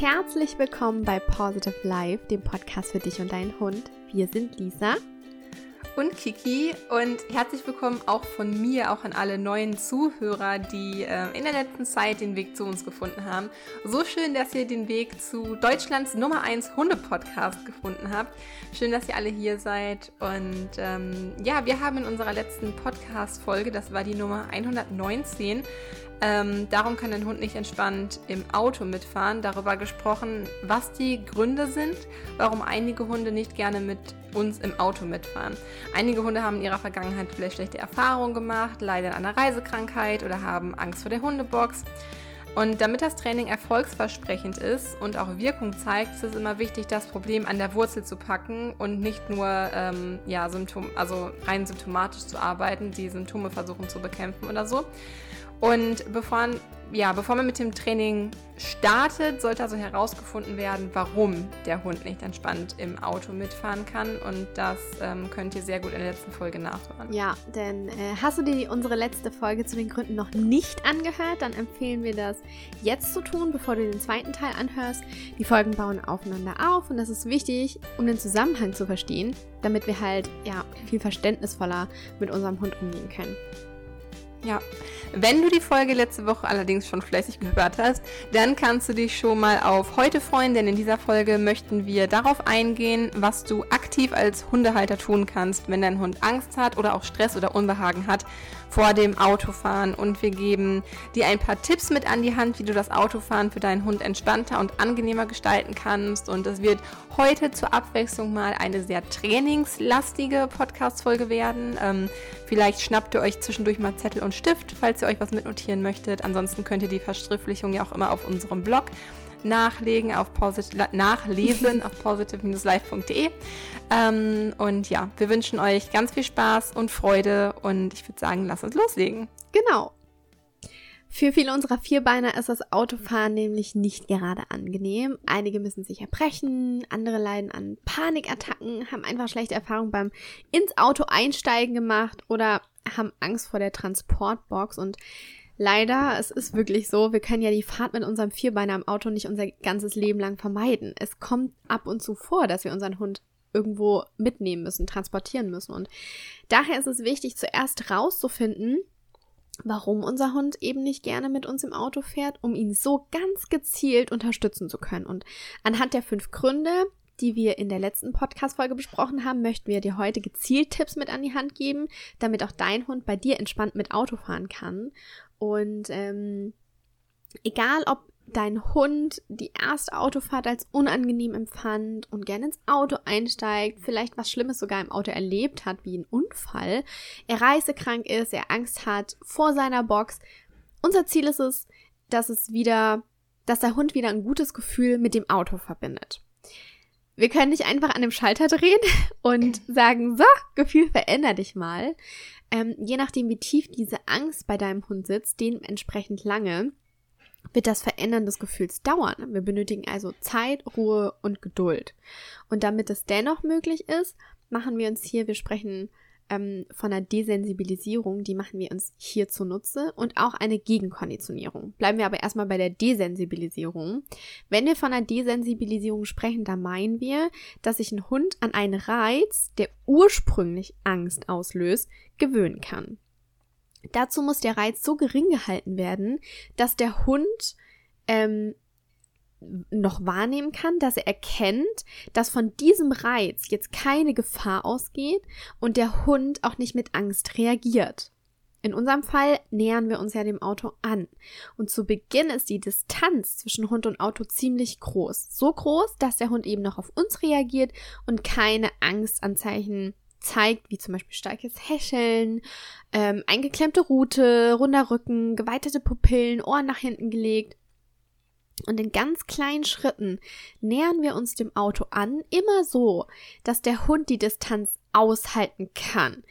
herzlich willkommen bei Positive Life, dem Podcast für dich und deinen Hund. Wir sind Lisa und Kiki und herzlich willkommen auch von mir, auch an alle neuen Zuhörer, die äh, in der letzten Zeit den Weg zu uns gefunden haben. So schön, dass ihr den Weg zu Deutschlands Nummer 1 Hunde-Podcast gefunden habt. Schön, dass ihr alle hier seid. Und ähm, ja, wir haben in unserer letzten Podcast-Folge, das war die Nummer 119, ähm, darum kann ein Hund nicht entspannt im Auto mitfahren. Darüber gesprochen, was die Gründe sind, warum einige Hunde nicht gerne mit uns im Auto mitfahren. Einige Hunde haben in ihrer Vergangenheit vielleicht schlechte Erfahrungen gemacht, leiden an einer Reisekrankheit oder haben Angst vor der Hundebox. Und damit das Training erfolgsversprechend ist und auch Wirkung zeigt, ist es immer wichtig, das Problem an der Wurzel zu packen und nicht nur ähm, ja, Symptom, also rein symptomatisch zu arbeiten, die Symptome versuchen zu bekämpfen oder so. Und bevor, ja, bevor man mit dem Training startet, sollte also herausgefunden werden, warum der Hund nicht entspannt im Auto mitfahren kann. Und das ähm, könnt ihr sehr gut in der letzten Folge nachhören. Ja, denn äh, hast du dir unsere letzte Folge zu den Gründen noch nicht angehört, dann empfehlen wir das jetzt zu tun, bevor du den zweiten Teil anhörst. Die Folgen bauen aufeinander auf und das ist wichtig, um den Zusammenhang zu verstehen, damit wir halt ja viel verständnisvoller mit unserem Hund umgehen können. Ja, wenn du die Folge letzte Woche allerdings schon fleißig gehört hast, dann kannst du dich schon mal auf heute freuen, denn in dieser Folge möchten wir darauf eingehen, was du aktiv als Hundehalter tun kannst, wenn dein Hund Angst hat oder auch Stress oder Unbehagen hat vor dem Autofahren. Und wir geben dir ein paar Tipps mit an die Hand, wie du das Autofahren für deinen Hund entspannter und angenehmer gestalten kannst. Und es wird heute zur Abwechslung mal eine sehr trainingslastige Podcast-Folge werden. Ähm, vielleicht schnappt ihr euch zwischendurch mal Zettel und Stift, falls ihr euch was mitnotieren möchtet. Ansonsten könnt ihr die Verschriftlichung ja auch immer auf unserem Blog nachlegen auf nachlesen auf positive-life.de. Ähm, und ja, wir wünschen euch ganz viel Spaß und Freude und ich würde sagen, lasst uns loslegen. Genau. Für viele unserer Vierbeiner ist das Autofahren nämlich nicht gerade angenehm. Einige müssen sich erbrechen, andere leiden an Panikattacken, haben einfach schlechte Erfahrungen beim ins Auto einsteigen gemacht oder haben Angst vor der Transportbox und Leider, es ist wirklich so, wir können ja die Fahrt mit unserem Vierbeiner im Auto nicht unser ganzes Leben lang vermeiden. Es kommt ab und zu vor, dass wir unseren Hund irgendwo mitnehmen müssen, transportieren müssen. Und daher ist es wichtig, zuerst rauszufinden, warum unser Hund eben nicht gerne mit uns im Auto fährt, um ihn so ganz gezielt unterstützen zu können. Und anhand der fünf Gründe, die wir in der letzten Podcast-Folge besprochen haben, möchten wir dir heute gezielt Tipps mit an die Hand geben, damit auch dein Hund bei dir entspannt mit Auto fahren kann. Und ähm, egal, ob dein Hund die erste Autofahrt als unangenehm empfand und gerne ins Auto einsteigt, vielleicht was Schlimmes sogar im Auto erlebt hat, wie ein Unfall, er reisekrank ist, er Angst hat vor seiner Box. Unser Ziel ist es, dass es wieder, dass der Hund wieder ein gutes Gefühl mit dem Auto verbindet. Wir können nicht einfach an dem Schalter drehen und sagen, so, Gefühl, veränder dich mal, ähm, je nachdem, wie tief diese Angst bei deinem Hund sitzt, dementsprechend lange, wird das Verändern des Gefühls dauern. Wir benötigen also Zeit, Ruhe und Geduld. Und damit es dennoch möglich ist, machen wir uns hier, wir sprechen ähm, von einer Desensibilisierung, die machen wir uns hier zunutze und auch eine Gegenkonditionierung. Bleiben wir aber erstmal bei der Desensibilisierung. Wenn wir von einer Desensibilisierung sprechen, da meinen wir, dass sich ein Hund an einen Reiz, der ursprünglich Angst auslöst, gewöhnen kann. Dazu muss der Reiz so gering gehalten werden, dass der Hund ähm, noch wahrnehmen kann, dass er erkennt, dass von diesem Reiz jetzt keine Gefahr ausgeht und der Hund auch nicht mit Angst reagiert. In unserem Fall nähern wir uns ja dem Auto an. Und zu Beginn ist die Distanz zwischen Hund und Auto ziemlich groß. So groß, dass der Hund eben noch auf uns reagiert und keine Angstanzeichen zeigt, wie zum Beispiel starkes Häscheln, ähm, eingeklemmte Rute, runder Rücken, geweitete Pupillen, Ohren nach hinten gelegt. Und in ganz kleinen Schritten nähern wir uns dem Auto an, immer so, dass der Hund die Distanz aushalten kann.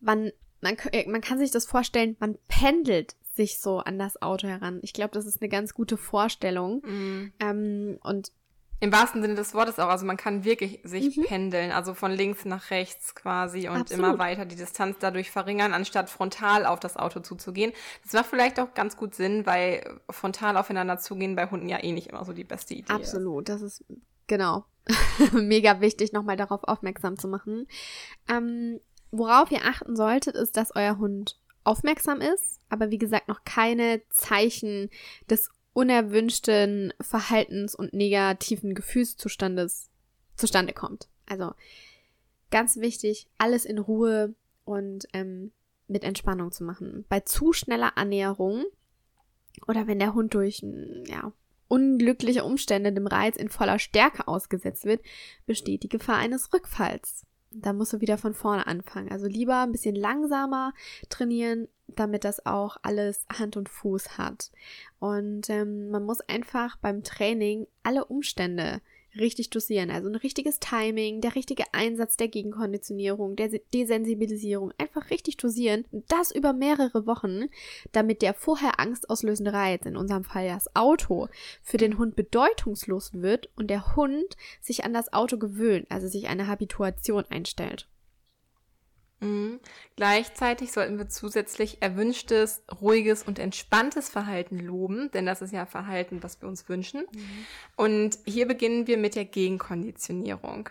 Man, man, äh, man kann sich das vorstellen, man pendelt sich so an das Auto heran. Ich glaube, das ist eine ganz gute Vorstellung. Mm. Ähm, und Im wahrsten Sinne des Wortes auch. Also man kann wirklich sich mhm. pendeln, also von links nach rechts quasi und Absolut. immer weiter die Distanz dadurch verringern, anstatt frontal auf das Auto zuzugehen. Das macht vielleicht auch ganz gut Sinn, weil frontal aufeinander zugehen bei Hunden ja eh nicht immer so die beste Idee Absolut, das ist genau mega wichtig, nochmal darauf aufmerksam zu machen. Ähm, worauf ihr achten solltet, ist, dass euer Hund aufmerksam ist, aber wie gesagt noch keine Zeichen des unerwünschten Verhaltens und negativen Gefühlszustandes zustande kommt. Also ganz wichtig, alles in Ruhe und ähm, mit Entspannung zu machen. Bei zu schneller Annäherung oder wenn der Hund durch ja, unglückliche Umstände dem Reiz in voller Stärke ausgesetzt wird, besteht die Gefahr eines Rückfalls. Da musst du wieder von vorne anfangen. Also lieber ein bisschen langsamer trainieren, damit das auch alles Hand und Fuß hat. Und ähm, man muss einfach beim Training alle Umstände richtig dosieren. Also ein richtiges Timing, der richtige Einsatz der Gegenkonditionierung, der Desensibilisierung, einfach richtig dosieren. Und das über mehrere Wochen, damit der vorher angstauslösende Reiz, in unserem Fall das Auto, für den Hund bedeutungslos wird und der Hund sich an das Auto gewöhnt, also sich eine Habituation einstellt. Mhm. Gleichzeitig sollten wir zusätzlich erwünschtes, ruhiges und entspanntes Verhalten loben, denn das ist ja Verhalten, was wir uns wünschen. Mhm. Und hier beginnen wir mit der Gegenkonditionierung.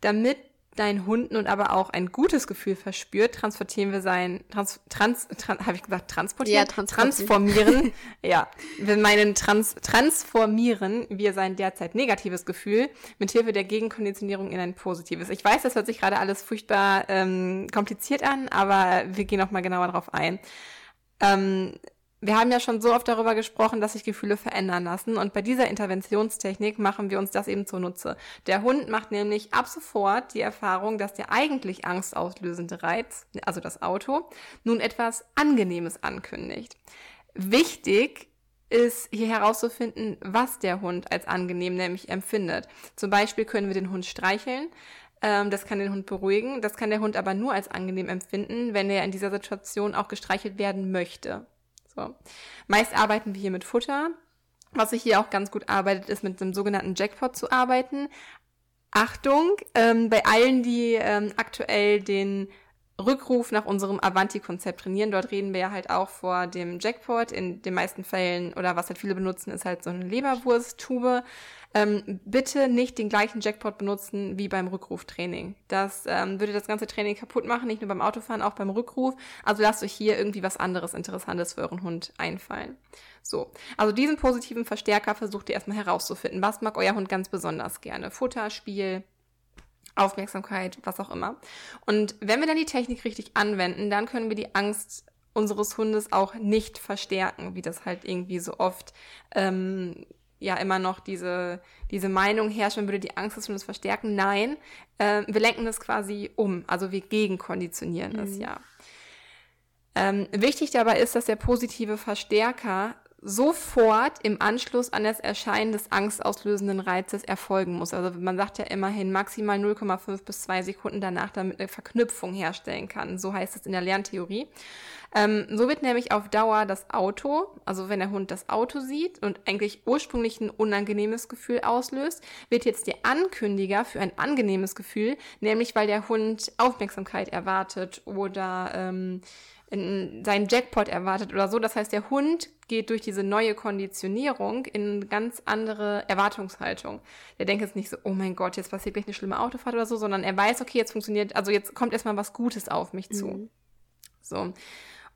Damit dein Hund nun aber auch ein gutes Gefühl verspürt, transportieren wir sein, trans, trans, trans habe ich gesagt, transportieren? Ja, transformieren. ja, wir meinen trans, transformieren wir sein derzeit negatives Gefühl mit Hilfe der Gegenkonditionierung in ein positives. Ich weiß, das hört sich gerade alles furchtbar ähm, kompliziert an, aber wir gehen noch mal genauer drauf ein. Ähm, wir haben ja schon so oft darüber gesprochen, dass sich Gefühle verändern lassen und bei dieser Interventionstechnik machen wir uns das eben zunutze. Der Hund macht nämlich ab sofort die Erfahrung, dass der eigentlich angstauslösende Reiz, also das Auto, nun etwas Angenehmes ankündigt. Wichtig ist hier herauszufinden, was der Hund als angenehm nämlich empfindet. Zum Beispiel können wir den Hund streicheln, ähm, das kann den Hund beruhigen. Das kann der Hund aber nur als angenehm empfinden, wenn er in dieser Situation auch gestreichelt werden möchte. So. Meist arbeiten wir hier mit Futter. Was sich hier auch ganz gut arbeitet, ist mit einem sogenannten Jackpot zu arbeiten. Achtung, ähm, bei allen, die ähm, aktuell den Rückruf nach unserem Avanti-Konzept trainieren. Dort reden wir ja halt auch vor dem Jackpot. In den meisten Fällen, oder was halt viele benutzen, ist halt so eine Leberwursttube. Ähm, bitte nicht den gleichen Jackpot benutzen wie beim Rückruftraining. Das ähm, würde das ganze Training kaputt machen, nicht nur beim Autofahren, auch beim Rückruf. Also lasst euch hier irgendwie was anderes Interessantes für euren Hund einfallen. So, also diesen positiven Verstärker versucht ihr erstmal herauszufinden. Was mag euer Hund ganz besonders gerne? Futter, Spiel, Aufmerksamkeit, was auch immer. Und wenn wir dann die Technik richtig anwenden, dann können wir die Angst unseres Hundes auch nicht verstärken, wie das halt irgendwie so oft ähm, ja immer noch diese, diese Meinung herrscht, man würde die Angst des Hundes verstärken. Nein, äh, wir lenken das quasi um, also wir gegenkonditionieren mhm. es ja. Ähm, wichtig dabei ist, dass der positive Verstärker sofort im Anschluss an das Erscheinen des angstauslösenden Reizes erfolgen muss. Also man sagt ja immerhin maximal 0,5 bis 2 Sekunden danach, damit eine Verknüpfung herstellen kann. So heißt es in der Lerntheorie. Ähm, so wird nämlich auf Dauer das Auto, also wenn der Hund das Auto sieht und eigentlich ursprünglich ein unangenehmes Gefühl auslöst, wird jetzt der Ankündiger für ein angenehmes Gefühl, nämlich weil der Hund Aufmerksamkeit erwartet oder ähm, seinen Jackpot erwartet oder so. Das heißt, der Hund geht durch diese neue Konditionierung in eine ganz andere Erwartungshaltung. Der denkt jetzt nicht so, oh mein Gott, jetzt passiert gleich eine schlimme Autofahrt oder so, sondern er weiß, okay, jetzt funktioniert, also jetzt kommt erstmal was Gutes auf mich zu. Mhm. So.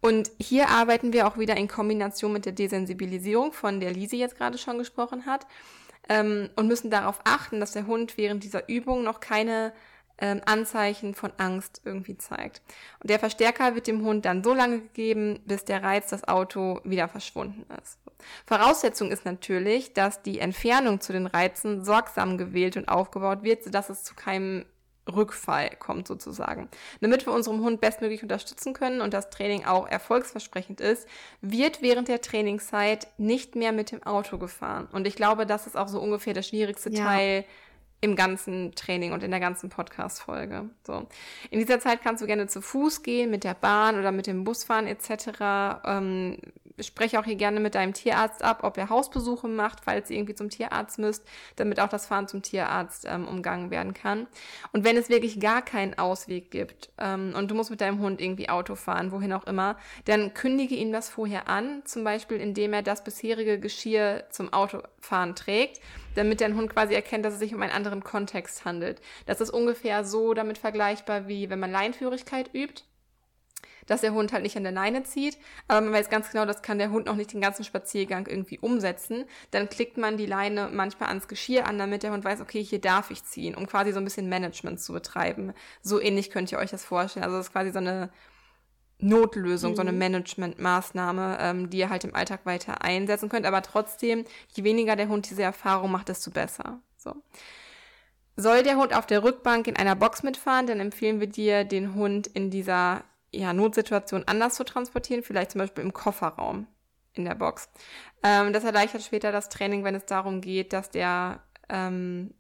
Und hier arbeiten wir auch wieder in Kombination mit der Desensibilisierung, von der Lisi jetzt gerade schon gesprochen hat, ähm, und müssen darauf achten, dass der Hund während dieser Übung noch keine ähm, Anzeichen von Angst irgendwie zeigt. Und der Verstärker wird dem Hund dann so lange gegeben, bis der Reiz, das Auto, wieder verschwunden ist. Voraussetzung ist natürlich, dass die Entfernung zu den Reizen sorgsam gewählt und aufgebaut wird, sodass es zu keinem Rückfall kommt sozusagen. Damit wir unserem Hund bestmöglich unterstützen können und das Training auch erfolgsversprechend ist, wird während der Trainingszeit nicht mehr mit dem Auto gefahren. Und ich glaube, das ist auch so ungefähr der schwierigste ja. Teil im ganzen Training und in der ganzen Podcast-Folge. So. In dieser Zeit kannst du gerne zu Fuß gehen, mit der Bahn oder mit dem Bus fahren etc. Ähm, spreche auch hier gerne mit deinem Tierarzt ab, ob er Hausbesuche macht, falls ihr irgendwie zum Tierarzt müsst, damit auch das Fahren zum Tierarzt ähm, umgangen werden kann. Und wenn es wirklich gar keinen Ausweg gibt ähm, und du musst mit deinem Hund irgendwie Auto fahren, wohin auch immer, dann kündige ihm das vorher an, zum Beispiel indem er das bisherige Geschirr zum Autofahren trägt, damit dein Hund quasi erkennt, dass es sich um einen anderen Kontext handelt. Das ist ungefähr so damit vergleichbar, wie wenn man Leinführigkeit übt dass der Hund halt nicht an der Leine zieht, aber man weiß ganz genau, das kann der Hund noch nicht den ganzen Spaziergang irgendwie umsetzen. Dann klickt man die Leine manchmal ans Geschirr an, damit der Hund weiß, okay, hier darf ich ziehen, um quasi so ein bisschen Management zu betreiben. So ähnlich könnt ihr euch das vorstellen. Also das ist quasi so eine Notlösung, mhm. so eine mhm. Managementmaßnahme, ähm, die ihr halt im Alltag weiter einsetzen könnt. Aber trotzdem, je weniger der Hund diese Erfahrung macht, desto besser. So. Soll der Hund auf der Rückbank in einer Box mitfahren, dann empfehlen wir dir, den Hund in dieser ja, Notsituation anders zu transportieren, vielleicht zum Beispiel im Kofferraum in der Box. Ähm, das erleichtert später das Training, wenn es darum geht, dass der ähm,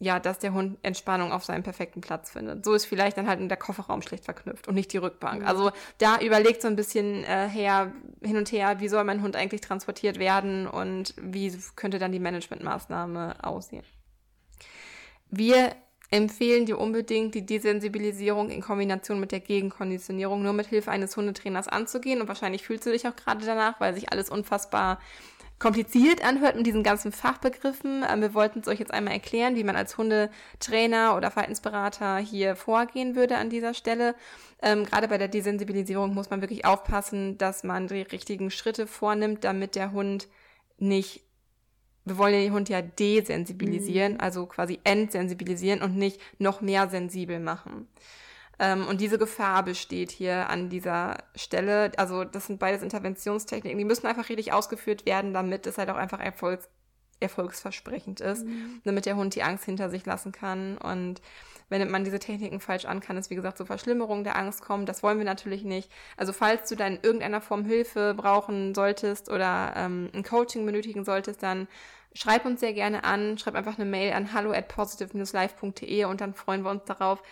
ja, dass der Hund Entspannung auf seinem perfekten Platz findet. So ist vielleicht dann halt in der Kofferraum schlecht verknüpft und nicht die Rückbank. Mhm. Also da überlegt so ein bisschen äh, her, hin und her, wie soll mein Hund eigentlich transportiert werden und wie könnte dann die Managementmaßnahme aussehen. Wir empfehlen dir unbedingt, die Desensibilisierung in Kombination mit der Gegenkonditionierung nur mit Hilfe eines Hundetrainers anzugehen. Und wahrscheinlich fühlst du dich auch gerade danach, weil sich alles unfassbar kompliziert anhört mit diesen ganzen Fachbegriffen. Ähm, wir wollten es euch jetzt einmal erklären, wie man als Hundetrainer oder Verhaltensberater hier vorgehen würde an dieser Stelle. Ähm, gerade bei der Desensibilisierung muss man wirklich aufpassen, dass man die richtigen Schritte vornimmt, damit der Hund nicht wir wollen den Hund ja desensibilisieren, mhm. also quasi entsensibilisieren und nicht noch mehr sensibel machen. Ähm, und diese Gefahr besteht hier an dieser Stelle. Also das sind beides Interventionstechniken, die müssen einfach richtig ausgeführt werden, damit es halt auch einfach erfolgs erfolgsversprechend ist, mhm. damit der Hund die Angst hinter sich lassen kann. Und wendet man diese Techniken falsch an, kann es, wie gesagt, zu Verschlimmerungen der Angst kommen. Das wollen wir natürlich nicht. Also falls du dann in irgendeiner Form Hilfe brauchen solltest oder ähm, ein Coaching benötigen solltest, dann schreib uns sehr gerne an. Schreib einfach eine Mail an hallo at positive-life.de und dann freuen wir uns darauf,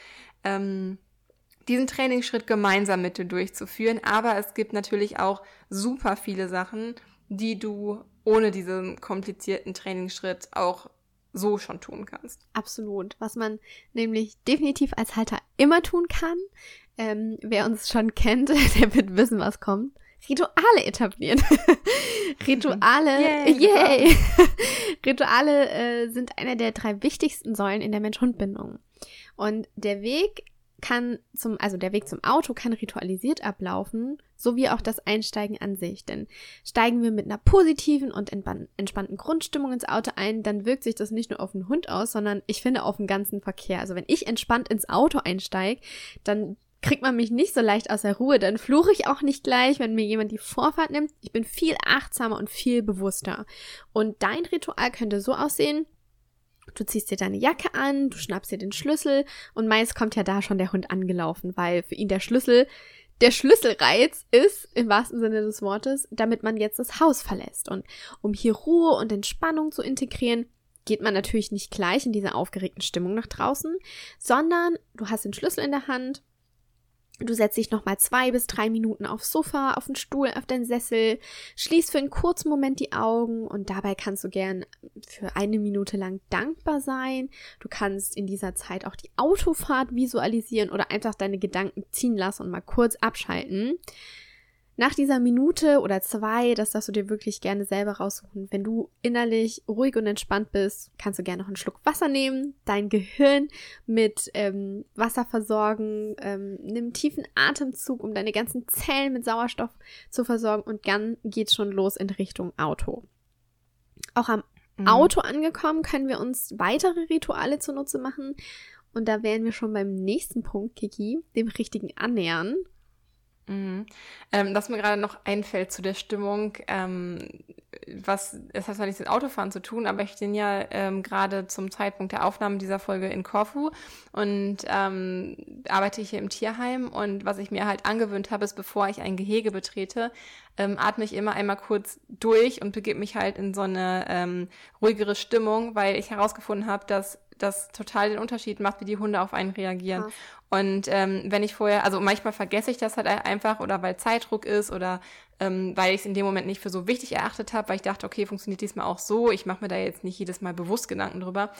ähm, diesen Trainingsschritt gemeinsam mit dir durchzuführen. Aber es gibt natürlich auch super viele Sachen, die du ohne diesen komplizierten Trainingsschritt auch so schon tun kannst. Absolut. Was man nämlich definitiv als Halter immer tun kann, ähm, wer uns schon kennt, der wird wissen, was kommt. Rituale etablieren. Rituale, yay! yay. Rituale äh, sind einer der drei wichtigsten Säulen in der Mensch-Hund-Bindung. Und der Weg kann zum, also der Weg zum Auto kann ritualisiert ablaufen, so wie auch das Einsteigen an sich. Denn steigen wir mit einer positiven und entspannten Grundstimmung ins Auto ein, dann wirkt sich das nicht nur auf den Hund aus, sondern ich finde auf den ganzen Verkehr. Also wenn ich entspannt ins Auto einsteige, dann kriegt man mich nicht so leicht aus der Ruhe. Dann fluche ich auch nicht gleich, wenn mir jemand die Vorfahrt nimmt. Ich bin viel achtsamer und viel bewusster. Und dein Ritual könnte so aussehen, Du ziehst dir deine Jacke an, du schnappst dir den Schlüssel und meist kommt ja da schon der Hund angelaufen, weil für ihn der Schlüssel der Schlüsselreiz ist, im wahrsten Sinne des Wortes, damit man jetzt das Haus verlässt. Und um hier Ruhe und Entspannung zu integrieren, geht man natürlich nicht gleich in diese aufgeregten Stimmung nach draußen, sondern du hast den Schlüssel in der Hand, Du setzt dich nochmal zwei bis drei Minuten aufs Sofa, auf den Stuhl, auf den Sessel, schließt für einen kurzen Moment die Augen und dabei kannst du gern für eine Minute lang dankbar sein. Du kannst in dieser Zeit auch die Autofahrt visualisieren oder einfach deine Gedanken ziehen lassen und mal kurz abschalten. Nach dieser Minute oder zwei, das darfst du dir wirklich gerne selber raussuchen. Wenn du innerlich ruhig und entspannt bist, kannst du gerne noch einen Schluck Wasser nehmen, dein Gehirn mit ähm, Wasser versorgen, ähm, nimm einen tiefen Atemzug, um deine ganzen Zellen mit Sauerstoff zu versorgen und dann geht's schon los in Richtung Auto. Auch am mhm. Auto angekommen können wir uns weitere Rituale zunutze machen. Und da wären wir schon beim nächsten Punkt, Kiki, dem richtigen Annähern. Mhm. Ähm, was mir gerade noch einfällt zu der Stimmung, ähm, was, es hat zwar nichts mit Autofahren zu tun, aber ich bin ja ähm, gerade zum Zeitpunkt der Aufnahme dieser Folge in Korfu und ähm, arbeite hier im Tierheim und was ich mir halt angewöhnt habe, ist, bevor ich ein Gehege betrete, ähm, atme ich immer einmal kurz durch und begebe mich halt in so eine ähm, ruhigere Stimmung, weil ich herausgefunden habe, dass das total den Unterschied macht, wie die Hunde auf einen reagieren. Krass. Und ähm, wenn ich vorher, also manchmal vergesse ich das halt einfach oder weil Zeitdruck ist oder ähm, weil ich es in dem Moment nicht für so wichtig erachtet habe, weil ich dachte, okay, funktioniert diesmal auch so. Ich mache mir da jetzt nicht jedes Mal bewusst Gedanken drüber.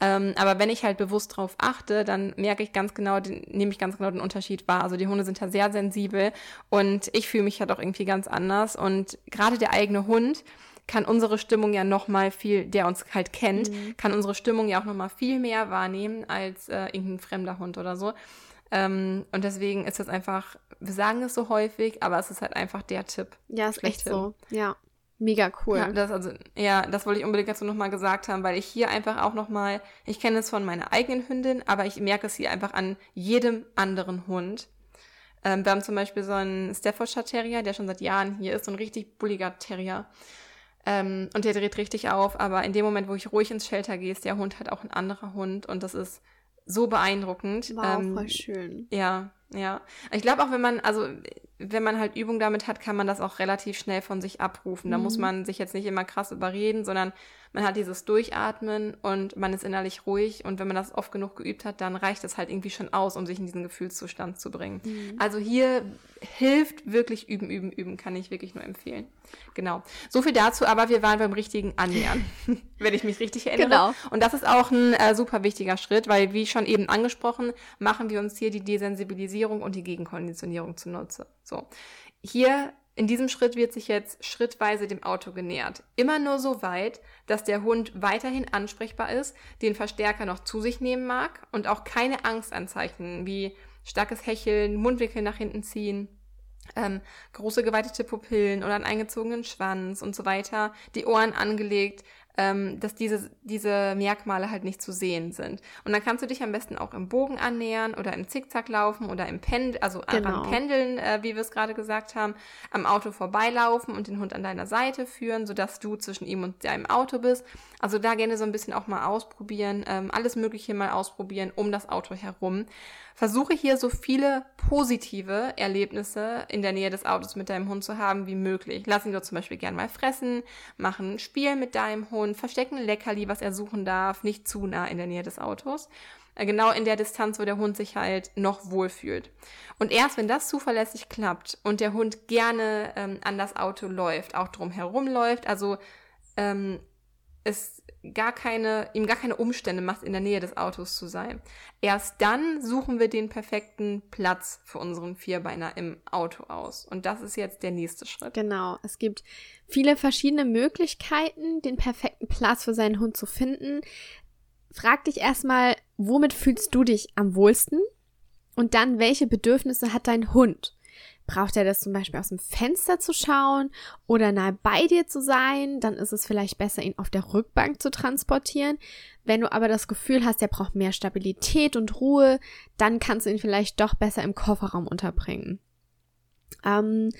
Ähm, aber wenn ich halt bewusst drauf achte, dann merke ich ganz genau, nehme ich ganz genau den Unterschied wahr. Also die Hunde sind da sehr sensibel und ich fühle mich halt auch irgendwie ganz anders. Und gerade der eigene Hund, kann unsere Stimmung ja noch mal viel, der uns halt kennt, mhm. kann unsere Stimmung ja auch noch mal viel mehr wahrnehmen als äh, irgendein fremder Hund oder so. Ähm, und deswegen ist das einfach, wir sagen es so häufig, aber es ist halt einfach der Tipp. Ja, ist echt so. Ja. Mega cool. Ja, das, also, ja, das wollte ich unbedingt dazu nochmal gesagt haben, weil ich hier einfach auch nochmal, ich kenne es von meiner eigenen Hündin, aber ich merke es hier einfach an jedem anderen Hund. Ähm, wir haben zum Beispiel so einen Staffordshire Terrier, der schon seit Jahren hier ist, so ein richtig bulliger Terrier. Ähm, und der dreht richtig auf, aber in dem Moment, wo ich ruhig ins Shelter gehe, ist der Hund halt auch ein anderer Hund und das ist so beeindruckend. Wow, ähm, voll schön. Ja, ja. Ich glaube auch, wenn man, also wenn man halt Übung damit hat, kann man das auch relativ schnell von sich abrufen. Da mhm. muss man sich jetzt nicht immer krass überreden, sondern man hat dieses Durchatmen und man ist innerlich ruhig und wenn man das oft genug geübt hat, dann reicht es halt irgendwie schon aus, um sich in diesen Gefühlszustand zu bringen. Mhm. Also hier hilft wirklich üben, üben, üben, kann ich wirklich nur empfehlen. Genau. So viel dazu, aber wir waren beim richtigen Annähern, wenn ich mich richtig erinnere. Genau. Und das ist auch ein äh, super wichtiger Schritt, weil wie schon eben angesprochen, machen wir uns hier die Desensibilisierung und die Gegenkonditionierung zunutze. So. Hier in diesem Schritt wird sich jetzt schrittweise dem Auto genähert. Immer nur so weit, dass der Hund weiterhin ansprechbar ist, den Verstärker noch zu sich nehmen mag und auch keine Angstanzeichen wie starkes Hecheln, Mundwinkel nach hinten ziehen, ähm, große geweitete Pupillen oder einen eingezogenen Schwanz und so weiter, die Ohren angelegt, ähm, dass diese, diese Merkmale halt nicht zu sehen sind. Und dann kannst du dich am besten auch im Bogen annähern oder im Zickzack laufen oder im Pendel, also genau. am Pendeln, äh, wie wir es gerade gesagt haben, am Auto vorbeilaufen und den Hund an deiner Seite führen, sodass du zwischen ihm und deinem Auto bist. Also da gerne so ein bisschen auch mal ausprobieren, ähm, alles Mögliche mal ausprobieren um das Auto herum. Versuche hier so viele positive Erlebnisse in der Nähe des Autos mit deinem Hund zu haben wie möglich. Lass ihn dort zum Beispiel gern mal fressen, machen ein Spiel mit deinem Hund, verstecken Leckerli, was er suchen darf, nicht zu nah in der Nähe des Autos. Äh, genau in der Distanz, wo der Hund sich halt noch wohlfühlt. Und erst wenn das zuverlässig klappt und der Hund gerne ähm, an das Auto läuft, auch drum herum läuft, also ähm, es gar keine, ihm gar keine Umstände macht, in der Nähe des Autos zu sein. Erst dann suchen wir den perfekten Platz für unseren Vierbeiner im Auto aus. Und das ist jetzt der nächste Schritt. Genau. Es gibt viele verschiedene Möglichkeiten, den perfekten Platz für seinen Hund zu finden. Frag dich erstmal, womit fühlst du dich am wohlsten? Und dann, welche Bedürfnisse hat dein Hund? Braucht er das zum Beispiel aus dem Fenster zu schauen oder nahe bei dir zu sein? Dann ist es vielleicht besser, ihn auf der Rückbank zu transportieren. Wenn du aber das Gefühl hast, er braucht mehr Stabilität und Ruhe, dann kannst du ihn vielleicht doch besser im Kofferraum unterbringen. Ähm,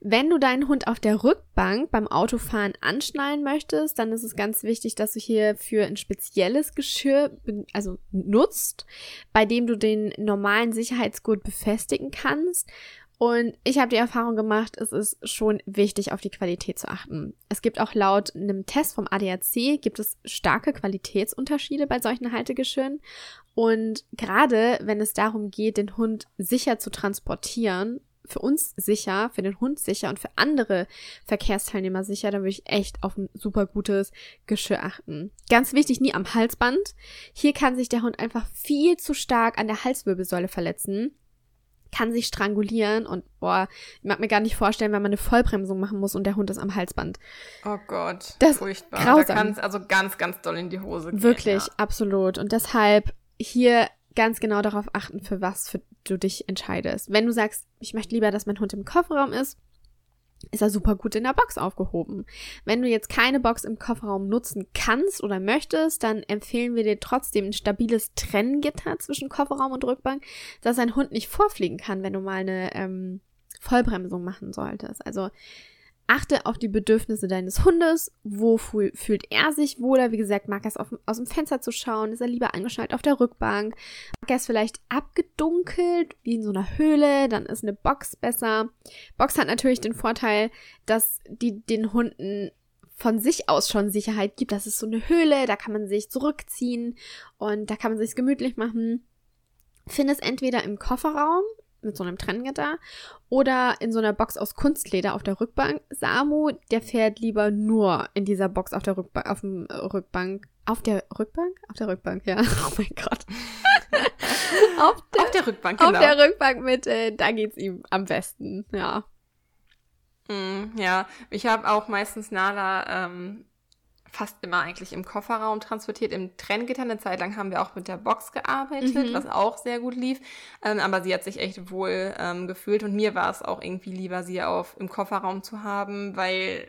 wenn du deinen Hund auf der Rückbank beim Autofahren anschnallen möchtest, dann ist es ganz wichtig, dass du hier für ein spezielles Geschirr, also nutzt, bei dem du den normalen Sicherheitsgurt befestigen kannst und ich habe die Erfahrung gemacht, es ist schon wichtig, auf die Qualität zu achten. Es gibt auch laut einem Test vom ADAC gibt es starke Qualitätsunterschiede bei solchen Haltegeschirren. Und gerade wenn es darum geht, den Hund sicher zu transportieren, für uns sicher, für den Hund sicher und für andere Verkehrsteilnehmer sicher, dann würde ich echt auf ein super gutes Geschirr achten. Ganz wichtig, nie am Halsband. Hier kann sich der Hund einfach viel zu stark an der Halswirbelsäule verletzen kann sich strangulieren und boah, ich mag mir gar nicht vorstellen, wenn man eine Vollbremsung machen muss und der Hund ist am Halsband. Oh Gott, das furchtbar. Grausam. Da kann es also ganz, ganz doll in die Hose gehen. Wirklich, ja. absolut. Und deshalb hier ganz genau darauf achten, für was für du dich entscheidest. Wenn du sagst, ich möchte lieber, dass mein Hund im Kofferraum ist, ist er super gut in der Box aufgehoben. Wenn du jetzt keine Box im Kofferraum nutzen kannst oder möchtest, dann empfehlen wir dir trotzdem ein stabiles Trenngitter zwischen Kofferraum und Rückbank, dass ein Hund nicht vorfliegen kann, wenn du mal eine ähm, Vollbremsung machen solltest. Also Achte auf die Bedürfnisse deines Hundes. Wo fühlt er sich wohler? Wie gesagt, mag er es auf, aus dem Fenster zu schauen? Ist er lieber angeschnallt auf der Rückbank? Mag er es vielleicht abgedunkelt, wie in so einer Höhle? Dann ist eine Box besser. Box hat natürlich den Vorteil, dass die den Hunden von sich aus schon Sicherheit gibt. Das ist so eine Höhle, da kann man sich zurückziehen und da kann man sich gemütlich machen. Findest entweder im Kofferraum mit so einem Trenngitter oder in so einer Box aus Kunstleder auf der Rückbank. Samu, der fährt lieber nur in dieser Box auf der Rückbank, auf dem Rückbank. Auf der Rückbank? Auf der Rückbank, ja. Oh mein Gott. auf, der, auf der Rückbank, genau. Auf der Rückbank mit, äh, da geht's ihm am besten, ja. Mm, ja, ich habe auch meistens Nala ähm, fast immer eigentlich im Kofferraum transportiert. Im Trenngitter eine Zeit lang haben wir auch mit der Box gearbeitet, mhm. was auch sehr gut lief. Ähm, aber sie hat sich echt wohl ähm, gefühlt und mir war es auch irgendwie lieber, sie auf im Kofferraum zu haben, weil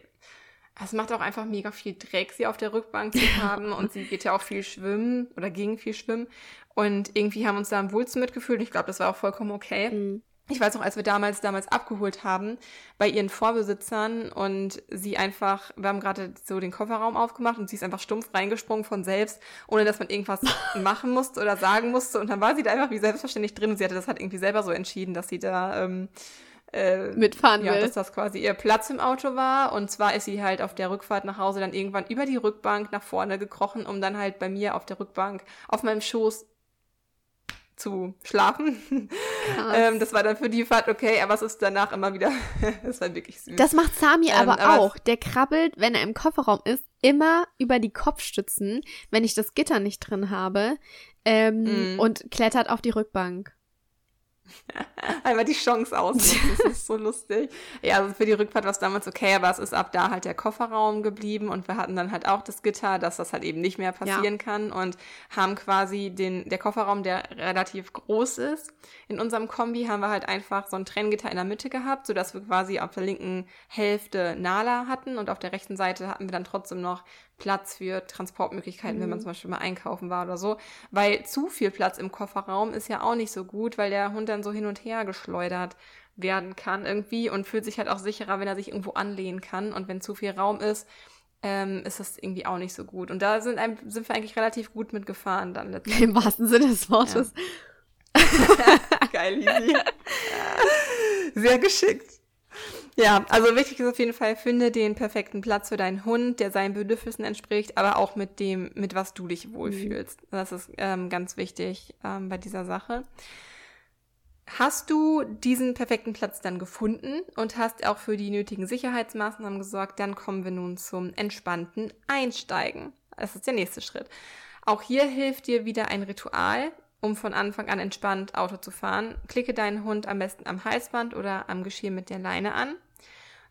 es macht auch einfach mega viel Dreck, sie auf der Rückbank zu haben und sie geht ja auch viel schwimmen oder ging viel schwimmen und irgendwie haben uns da am wohlsten mitgefühlt. Ich glaube, das war auch vollkommen okay. Mhm ich weiß noch, als wir damals damals abgeholt haben bei ihren Vorbesitzern und sie einfach, wir haben gerade so den Kofferraum aufgemacht und sie ist einfach stumpf reingesprungen von selbst, ohne dass man irgendwas machen musste oder sagen musste. Und dann war sie da einfach wie selbstverständlich drin und sie hatte das halt irgendwie selber so entschieden, dass sie da ähm, äh, mitfahren ja, will. dass das quasi ihr Platz im Auto war. Und zwar ist sie halt auf der Rückfahrt nach Hause dann irgendwann über die Rückbank nach vorne gekrochen, um dann halt bei mir auf der Rückbank auf meinem Schoß zu schlafen. ähm, das war dann für die Fahrt okay, aber es ist danach immer wieder, das war wirklich süß. Das macht Sami ähm, aber, aber auch. Der krabbelt, wenn er im Kofferraum ist, immer über die Kopfstützen, wenn ich das Gitter nicht drin habe, ähm, mm. und klettert auf die Rückbank. Einmal die Chance aus. Das ist so lustig. Ja, also für die Rückfahrt war es damals okay, aber es ist ab da halt der Kofferraum geblieben und wir hatten dann halt auch das Gitter, dass das halt eben nicht mehr passieren ja. kann und haben quasi den, der Kofferraum, der relativ groß ist. In unserem Kombi haben wir halt einfach so ein Trenngitter in der Mitte gehabt, sodass wir quasi auf der linken Hälfte Nala hatten und auf der rechten Seite hatten wir dann trotzdem noch Platz für Transportmöglichkeiten, mhm. wenn man mhm. zum Beispiel mal einkaufen war oder so. Weil zu viel Platz im Kofferraum ist ja auch nicht so gut, weil der Hund dann so hin und her geschleudert werden kann irgendwie und fühlt sich halt auch sicherer, wenn er sich irgendwo anlehnen kann. Und wenn zu viel Raum ist, ähm, ist das irgendwie auch nicht so gut. Und da sind, ein, sind wir eigentlich relativ gut mitgefahren dann letztendlich. Im wahrsten Sinne des Wortes. Ja. Geil, Lisi. Sehr geschickt. Ja, also wichtig ist auf jeden Fall, finde den perfekten Platz für deinen Hund, der seinen Bedürfnissen entspricht, aber auch mit dem, mit was du dich wohlfühlst. Mhm. Das ist ähm, ganz wichtig ähm, bei dieser Sache. Hast du diesen perfekten Platz dann gefunden und hast auch für die nötigen Sicherheitsmaßnahmen gesorgt, dann kommen wir nun zum entspannten Einsteigen. Das ist der nächste Schritt. Auch hier hilft dir wieder ein Ritual, um von Anfang an entspannt Auto zu fahren. Klicke deinen Hund am besten am Halsband oder am Geschirr mit der Leine an.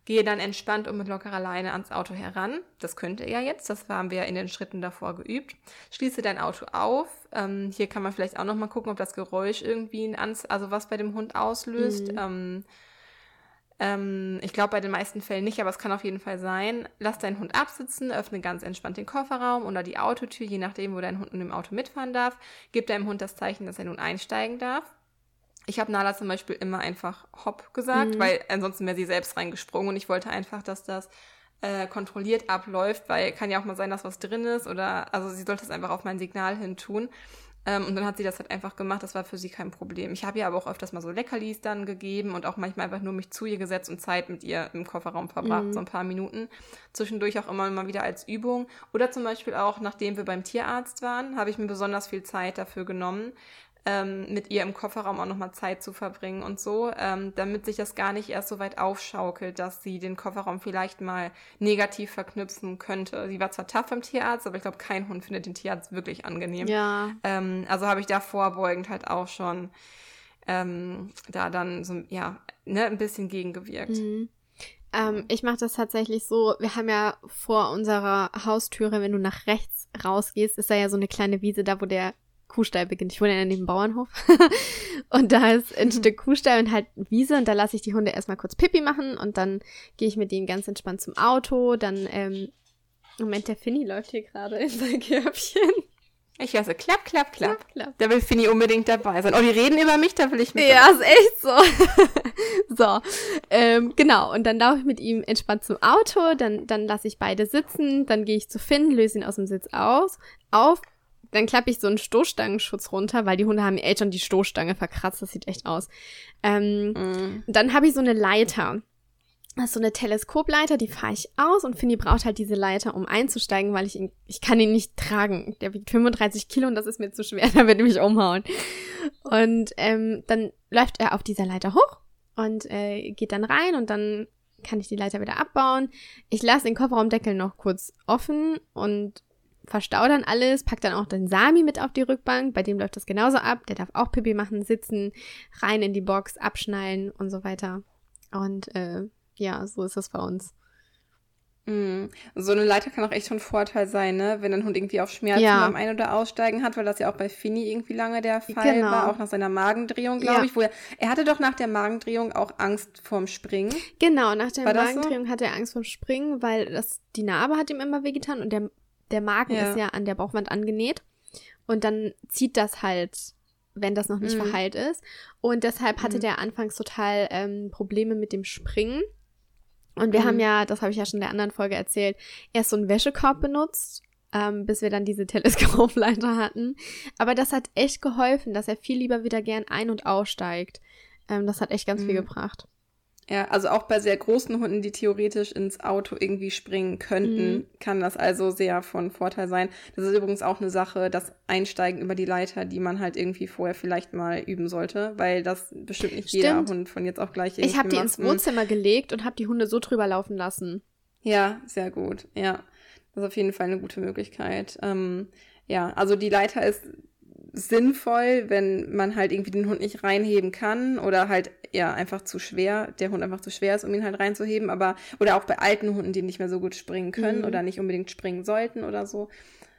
Gehe dann entspannt und mit lockerer Leine ans Auto heran. Das könnte er jetzt, das haben wir in den Schritten davor geübt. Schließe dein Auto auf. Ähm, hier kann man vielleicht auch nochmal gucken, ob das Geräusch irgendwie ein Ans also was bei dem Hund auslöst. Mhm. Ähm, ähm, ich glaube bei den meisten Fällen nicht, aber es kann auf jeden Fall sein. Lass deinen Hund absitzen, öffne ganz entspannt den Kofferraum oder die Autotür, je nachdem, wo dein Hund in dem Auto mitfahren darf. Gib deinem Hund das Zeichen, dass er nun einsteigen darf. Ich habe Nala zum Beispiel immer einfach hopp gesagt, mhm. weil ansonsten wäre sie selbst reingesprungen und ich wollte einfach, dass das äh, kontrolliert abläuft, weil kann ja auch mal sein, dass was drin ist oder also sie sollte es einfach auf mein Signal hin tun. Ähm, und dann hat sie das halt einfach gemacht, das war für sie kein Problem. Ich habe ihr aber auch öfters mal so Leckerlis dann gegeben und auch manchmal einfach nur mich zu ihr gesetzt und Zeit mit ihr im Kofferraum verbracht, mhm. so ein paar Minuten. Zwischendurch auch immer mal wieder als Übung. Oder zum Beispiel auch, nachdem wir beim Tierarzt waren, habe ich mir besonders viel Zeit dafür genommen, ähm, mit ihr im Kofferraum auch nochmal Zeit zu verbringen und so, ähm, damit sich das gar nicht erst so weit aufschaukelt, dass sie den Kofferraum vielleicht mal negativ verknüpfen könnte. Sie war zwar tough beim Tierarzt, aber ich glaube, kein Hund findet den Tierarzt wirklich angenehm. Ja. Ähm, also habe ich da vorbeugend halt auch schon ähm, da dann so, ja, ne, ein bisschen gegengewirkt. Mhm. Ähm, ich mache das tatsächlich so, wir haben ja vor unserer Haustüre, wenn du nach rechts rausgehst, ist da ja so eine kleine Wiese da, wo der Kuhstall beginnt. Ich wohne ja neben dem Bauernhof. und da ist ein. Stück Kuhstall und halt Wiese und da lasse ich die Hunde erstmal kurz Pipi machen und dann gehe ich mit denen ganz entspannt zum Auto. Dann, ähm, Moment, der Finny läuft hier gerade in sein Körbchen. Ich höre so, klapp, klapp, klapp, klapp, klapp. Da will Finny unbedingt dabei sein. Oh, die reden über mich, da will ich mit. Ja, ist echt so. so, ähm, genau. Und dann laufe ich mit ihm entspannt zum Auto, dann, dann lasse ich beide sitzen, dann gehe ich zu Finn, löse ihn aus dem Sitz aus, auf, dann klappe ich so einen Stoßstangenschutz runter, weil die Hunde haben echt schon die Stoßstange verkratzt. Das sieht echt aus. Ähm, mm. Dann habe ich so eine Leiter. Das ist so eine Teleskopleiter, die fahre ich aus und Finny braucht halt diese Leiter, um einzusteigen, weil ich ihn, ich kann ihn nicht tragen. Der wiegt 35 Kilo und das ist mir zu schwer, da wird er mich umhauen. Und ähm, dann läuft er auf dieser Leiter hoch und äh, geht dann rein und dann kann ich die Leiter wieder abbauen. Ich lasse den Kofferraumdeckel noch kurz offen und verstau dann alles, pack dann auch den Sami mit auf die Rückbank, bei dem läuft das genauso ab, der darf auch Pipi machen, sitzen, rein in die Box, abschnallen und so weiter. Und äh, ja, so ist das bei uns. Mm. So eine Leiter kann auch echt schon ein Vorteil sein, ne? Wenn ein Hund irgendwie auf Schmerzen Ja. beim Ein- oder Aussteigen hat, weil das ja auch bei Finny irgendwie lange der Fall Genau. war, auch nach seiner Magendrehung, glaube Ja. ich. Wo er, er hatte doch nach der Magendrehung auch Angst vorm Springen. Genau, nach der War das so? Magendrehung hatte er Angst vor Springen, weil das, die Narbe hat ihm immer wehgetan und der, der Magen Ja. ist ja an der Bauchwand angenäht. Und dann zieht das halt, wenn das noch nicht Mhm. verheilt ist. Und deshalb hatte Mhm. der anfangs total ähm, Probleme mit dem Springen. Und wir Mhm. haben ja, das habe ich ja schon in der anderen Folge erzählt, erst so einen Wäschekorb benutzt, ähm, bis wir dann diese Teleskopleiter hatten. Aber das hat echt geholfen, dass er viel lieber wieder gern ein- und aussteigt. Ähm, das hat echt ganz viel Mhm. gebracht. Ja, also auch bei sehr großen Hunden, die theoretisch ins Auto irgendwie springen könnten, Mhm. kann das also sehr von Vorteil sein. Das ist übrigens auch eine Sache, das Einsteigen über die Leiter, die man halt irgendwie vorher vielleicht mal üben sollte, weil das bestimmt nicht jeder Stimmt. Hund von jetzt auf gleich irgendwie Ich habe die ins Mhm. Wohnzimmer gelegt und habe die Hunde so drüber laufen lassen. Ja, sehr gut. Ja, das ist auf jeden Fall eine gute Möglichkeit. Ähm, ja, also die Leiter ist sinnvoll, wenn man halt irgendwie den Hund nicht reinheben kann oder halt ja einfach zu schwer, der Hund einfach zu schwer ist, um ihn halt reinzuheben, aber oder auch bei alten Hunden, die nicht mehr so gut springen können Mhm. oder nicht unbedingt springen sollten oder so.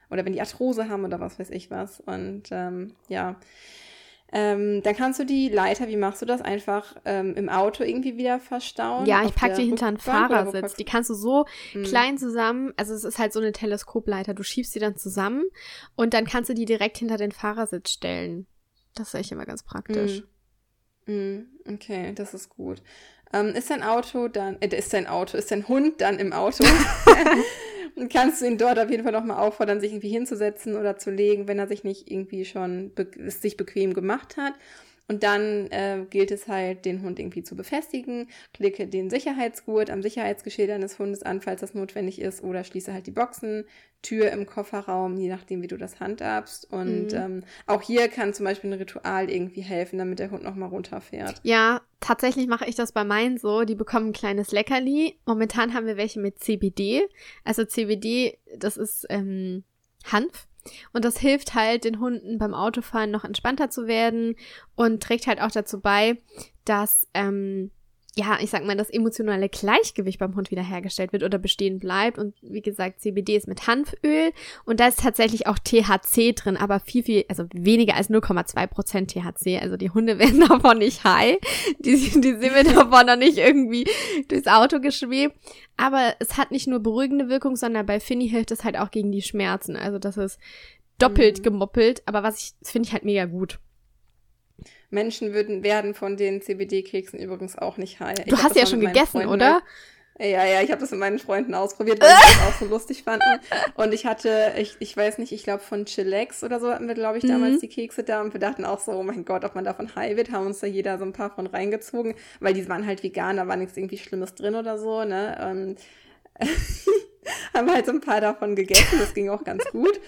Oder wenn die Arthrose haben oder was weiß ich was. Und ähm, ja. Ähm, dann kannst du die Leiter, wie machst du das? Einfach ähm, im Auto irgendwie wieder verstauen? ja, ich Auf pack der die hinter einen Fahrersitz. Die kannst du so Mhm. klein zusammen, also es ist halt so eine Teleskopleiter. Du schiebst die dann zusammen und dann kannst du die direkt hinter den Fahrersitz stellen. Das ist echt immer ganz praktisch. Mm. Mm, Okay, das ist gut. Ähm, ist dein Auto dann, äh, ist dein Auto, ist dein Hund dann im Auto? Kannst du ihn dort auf jeden Fall nochmal auffordern, sich irgendwie hinzusetzen oder zu legen, wenn er sich nicht irgendwie schon be sich bequem gemacht hat. Und dann äh, gilt es halt, den Hund irgendwie zu befestigen. Klicke den Sicherheitsgurt am Sicherheitsgeschirr deines Hundes an, falls das notwendig ist, oder schließe halt die Boxen, Tür im Kofferraum, je nachdem, wie du das handhabst. Und Mhm. ähm, auch hier kann zum Beispiel ein Ritual irgendwie helfen, damit der Hund nochmal runterfährt. Ja, tatsächlich mache ich das bei meinen so. Die bekommen ein kleines Leckerli. Momentan haben wir welche mit CBD. Also CBD, das ist ähm, Hanf. Und das hilft halt den Hunden beim Autofahren noch entspannter zu werden und trägt halt auch dazu bei, dass, ähm, ja, ich sag mal, das emotionale Gleichgewicht beim Hund wiederhergestellt wird oder bestehen bleibt. Und wie gesagt, CBD ist mit Hanföl und da ist tatsächlich auch THC drin, aber viel, viel, also weniger als 0,2% THC. Also die Hunde werden davon nicht high. Die, die sind mir davon noch nicht irgendwie durchs Auto geschwebt. Aber es hat nicht nur beruhigende Wirkung, sondern bei Finny hilft es halt auch gegen die Schmerzen. Also das ist doppelt Mhm. gemoppelt, aber was ich, das finde ich halt mega gut. Menschen würden, werden von den CBD-Keksen übrigens auch nicht high. Ich Du hast ja schon gegessen, Freunden oder? Ja, ja, ich habe das mit meinen Freunden ausprobiert, weil sie das auch so lustig fanden. Und ich hatte, ich, ich weiß nicht, ich glaube von Chillax oder so hatten wir, glaube ich, damals Mhm. die Kekse da und wir dachten auch so, oh mein Gott, ob man davon high wird, haben uns da jeder so ein paar von reingezogen, weil die waren halt vegan, da war nichts irgendwie Schlimmes drin oder so, ne? Und haben halt so ein paar davon gegessen, das ging auch ganz gut.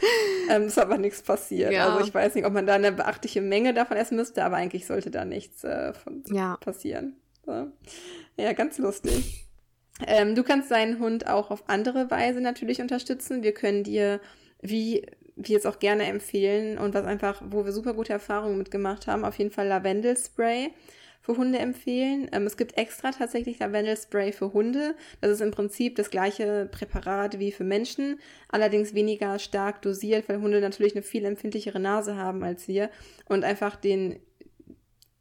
Ähm, ist aber nichts passiert. Ja. Also ich weiß nicht, ob man da eine beachtliche Menge davon essen müsste, aber eigentlich sollte da nichts äh, von Ja. passieren. So. Ja, ganz lustig. Ähm, du kannst deinen Hund auch auf andere Weise natürlich unterstützen. Wir können dir, wie wir es auch gerne empfehlen und was einfach, wo wir super gute Erfahrungen mitgemacht haben, auf jeden Fall Lavendelspray für Hunde empfehlen. Ähm, es gibt extra tatsächlich Lavendelspray für Hunde. Das ist im Prinzip das gleiche Präparat wie für Menschen, allerdings weniger stark dosiert, weil Hunde natürlich eine viel empfindlichere Nase haben als wir und einfach den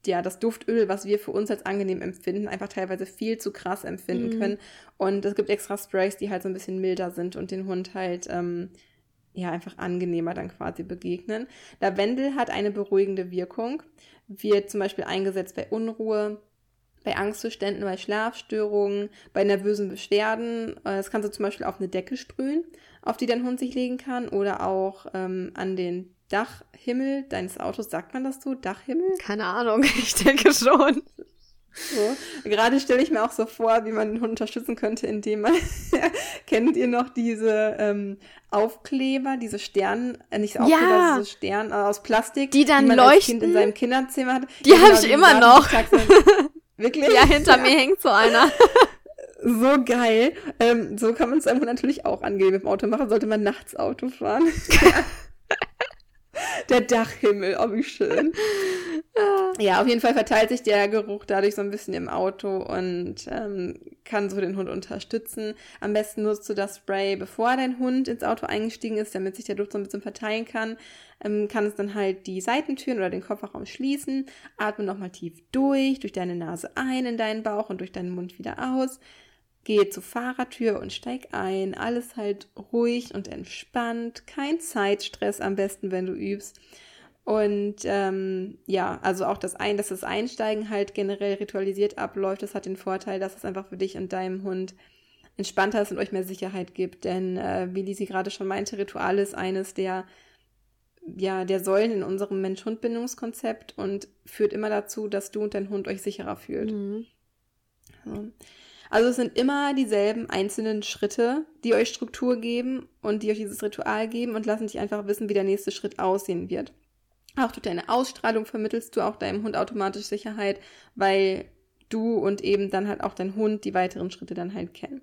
ja, das Duftöl, was wir für uns als angenehm empfinden, einfach teilweise viel zu krass empfinden Mhm. können. Und es gibt extra Sprays, die halt so ein bisschen milder sind und den Hund halt, ähm, ja, einfach angenehmer dann quasi begegnen. Lavendel hat eine beruhigende Wirkung, wird zum Beispiel eingesetzt bei Unruhe, bei Angstzuständen, bei Schlafstörungen, bei nervösen Beschwerden. Äh, Das kannst du zum Beispiel auf eine Decke sprühen, auf die dein Hund sich legen kann oder auch ähm, an den Dachhimmel deines Autos. Sagt man das so? Dachhimmel? Keine Ahnung, ich denke schon. So. Gerade stelle ich mir auch so vor, wie man den Hund unterstützen könnte, indem man, kennt ihr noch diese ähm, Aufkleber, diese Sterne, äh, nicht Aufkleber, ja. diese Sterne äh, aus Plastik, die dann die man leuchten. Kind in seinem Kinderzimmer hat. Die habe ich immer noch. Wirklich? Ja, hinter ja. mir hängt so einer. so geil. Ähm, so kann man es einfach natürlich auch angehen. Mit dem Auto machen sollte man nachts Auto fahren. der Dachhimmel, oh wie schön. Ja, auf jeden Fall verteilt sich der Geruch dadurch so ein bisschen im Auto und ähm, kann so den Hund unterstützen. Am besten nutzt du das Spray, bevor dein Hund ins Auto eingestiegen ist, damit sich der Duft so ein bisschen verteilen kann. Ähm, kann es dann halt die Seitentüren oder den Kofferraum schließen. Atme nochmal tief durch, durch deine Nase ein in deinen Bauch und durch deinen Mund wieder aus. Gehe zur Fahrertür und steig ein. Alles halt ruhig und entspannt. Kein Zeitstress am besten, wenn du übst. Und ähm, ja, also auch das ein, dass das Einsteigen halt generell ritualisiert abläuft, das hat den Vorteil, dass es einfach für dich und deinem Hund entspannter ist und euch mehr Sicherheit gibt. Denn äh, wie Lisi gerade schon meinte, Ritual ist eines der ja, der Säulen in unserem Mensch-Hund-Bindungskonzept und führt immer dazu, dass du und dein Hund euch sicherer fühlt. Mhm. So. Also es sind immer dieselben einzelnen Schritte, die euch Struktur geben und die euch dieses Ritual geben und lassen dich einfach wissen, wie der nächste Schritt aussehen wird. Auch durch deine Ausstrahlung vermittelst du auch deinem Hund automatisch Sicherheit, weil du und eben dann halt auch dein Hund die weiteren Schritte dann halt kennen.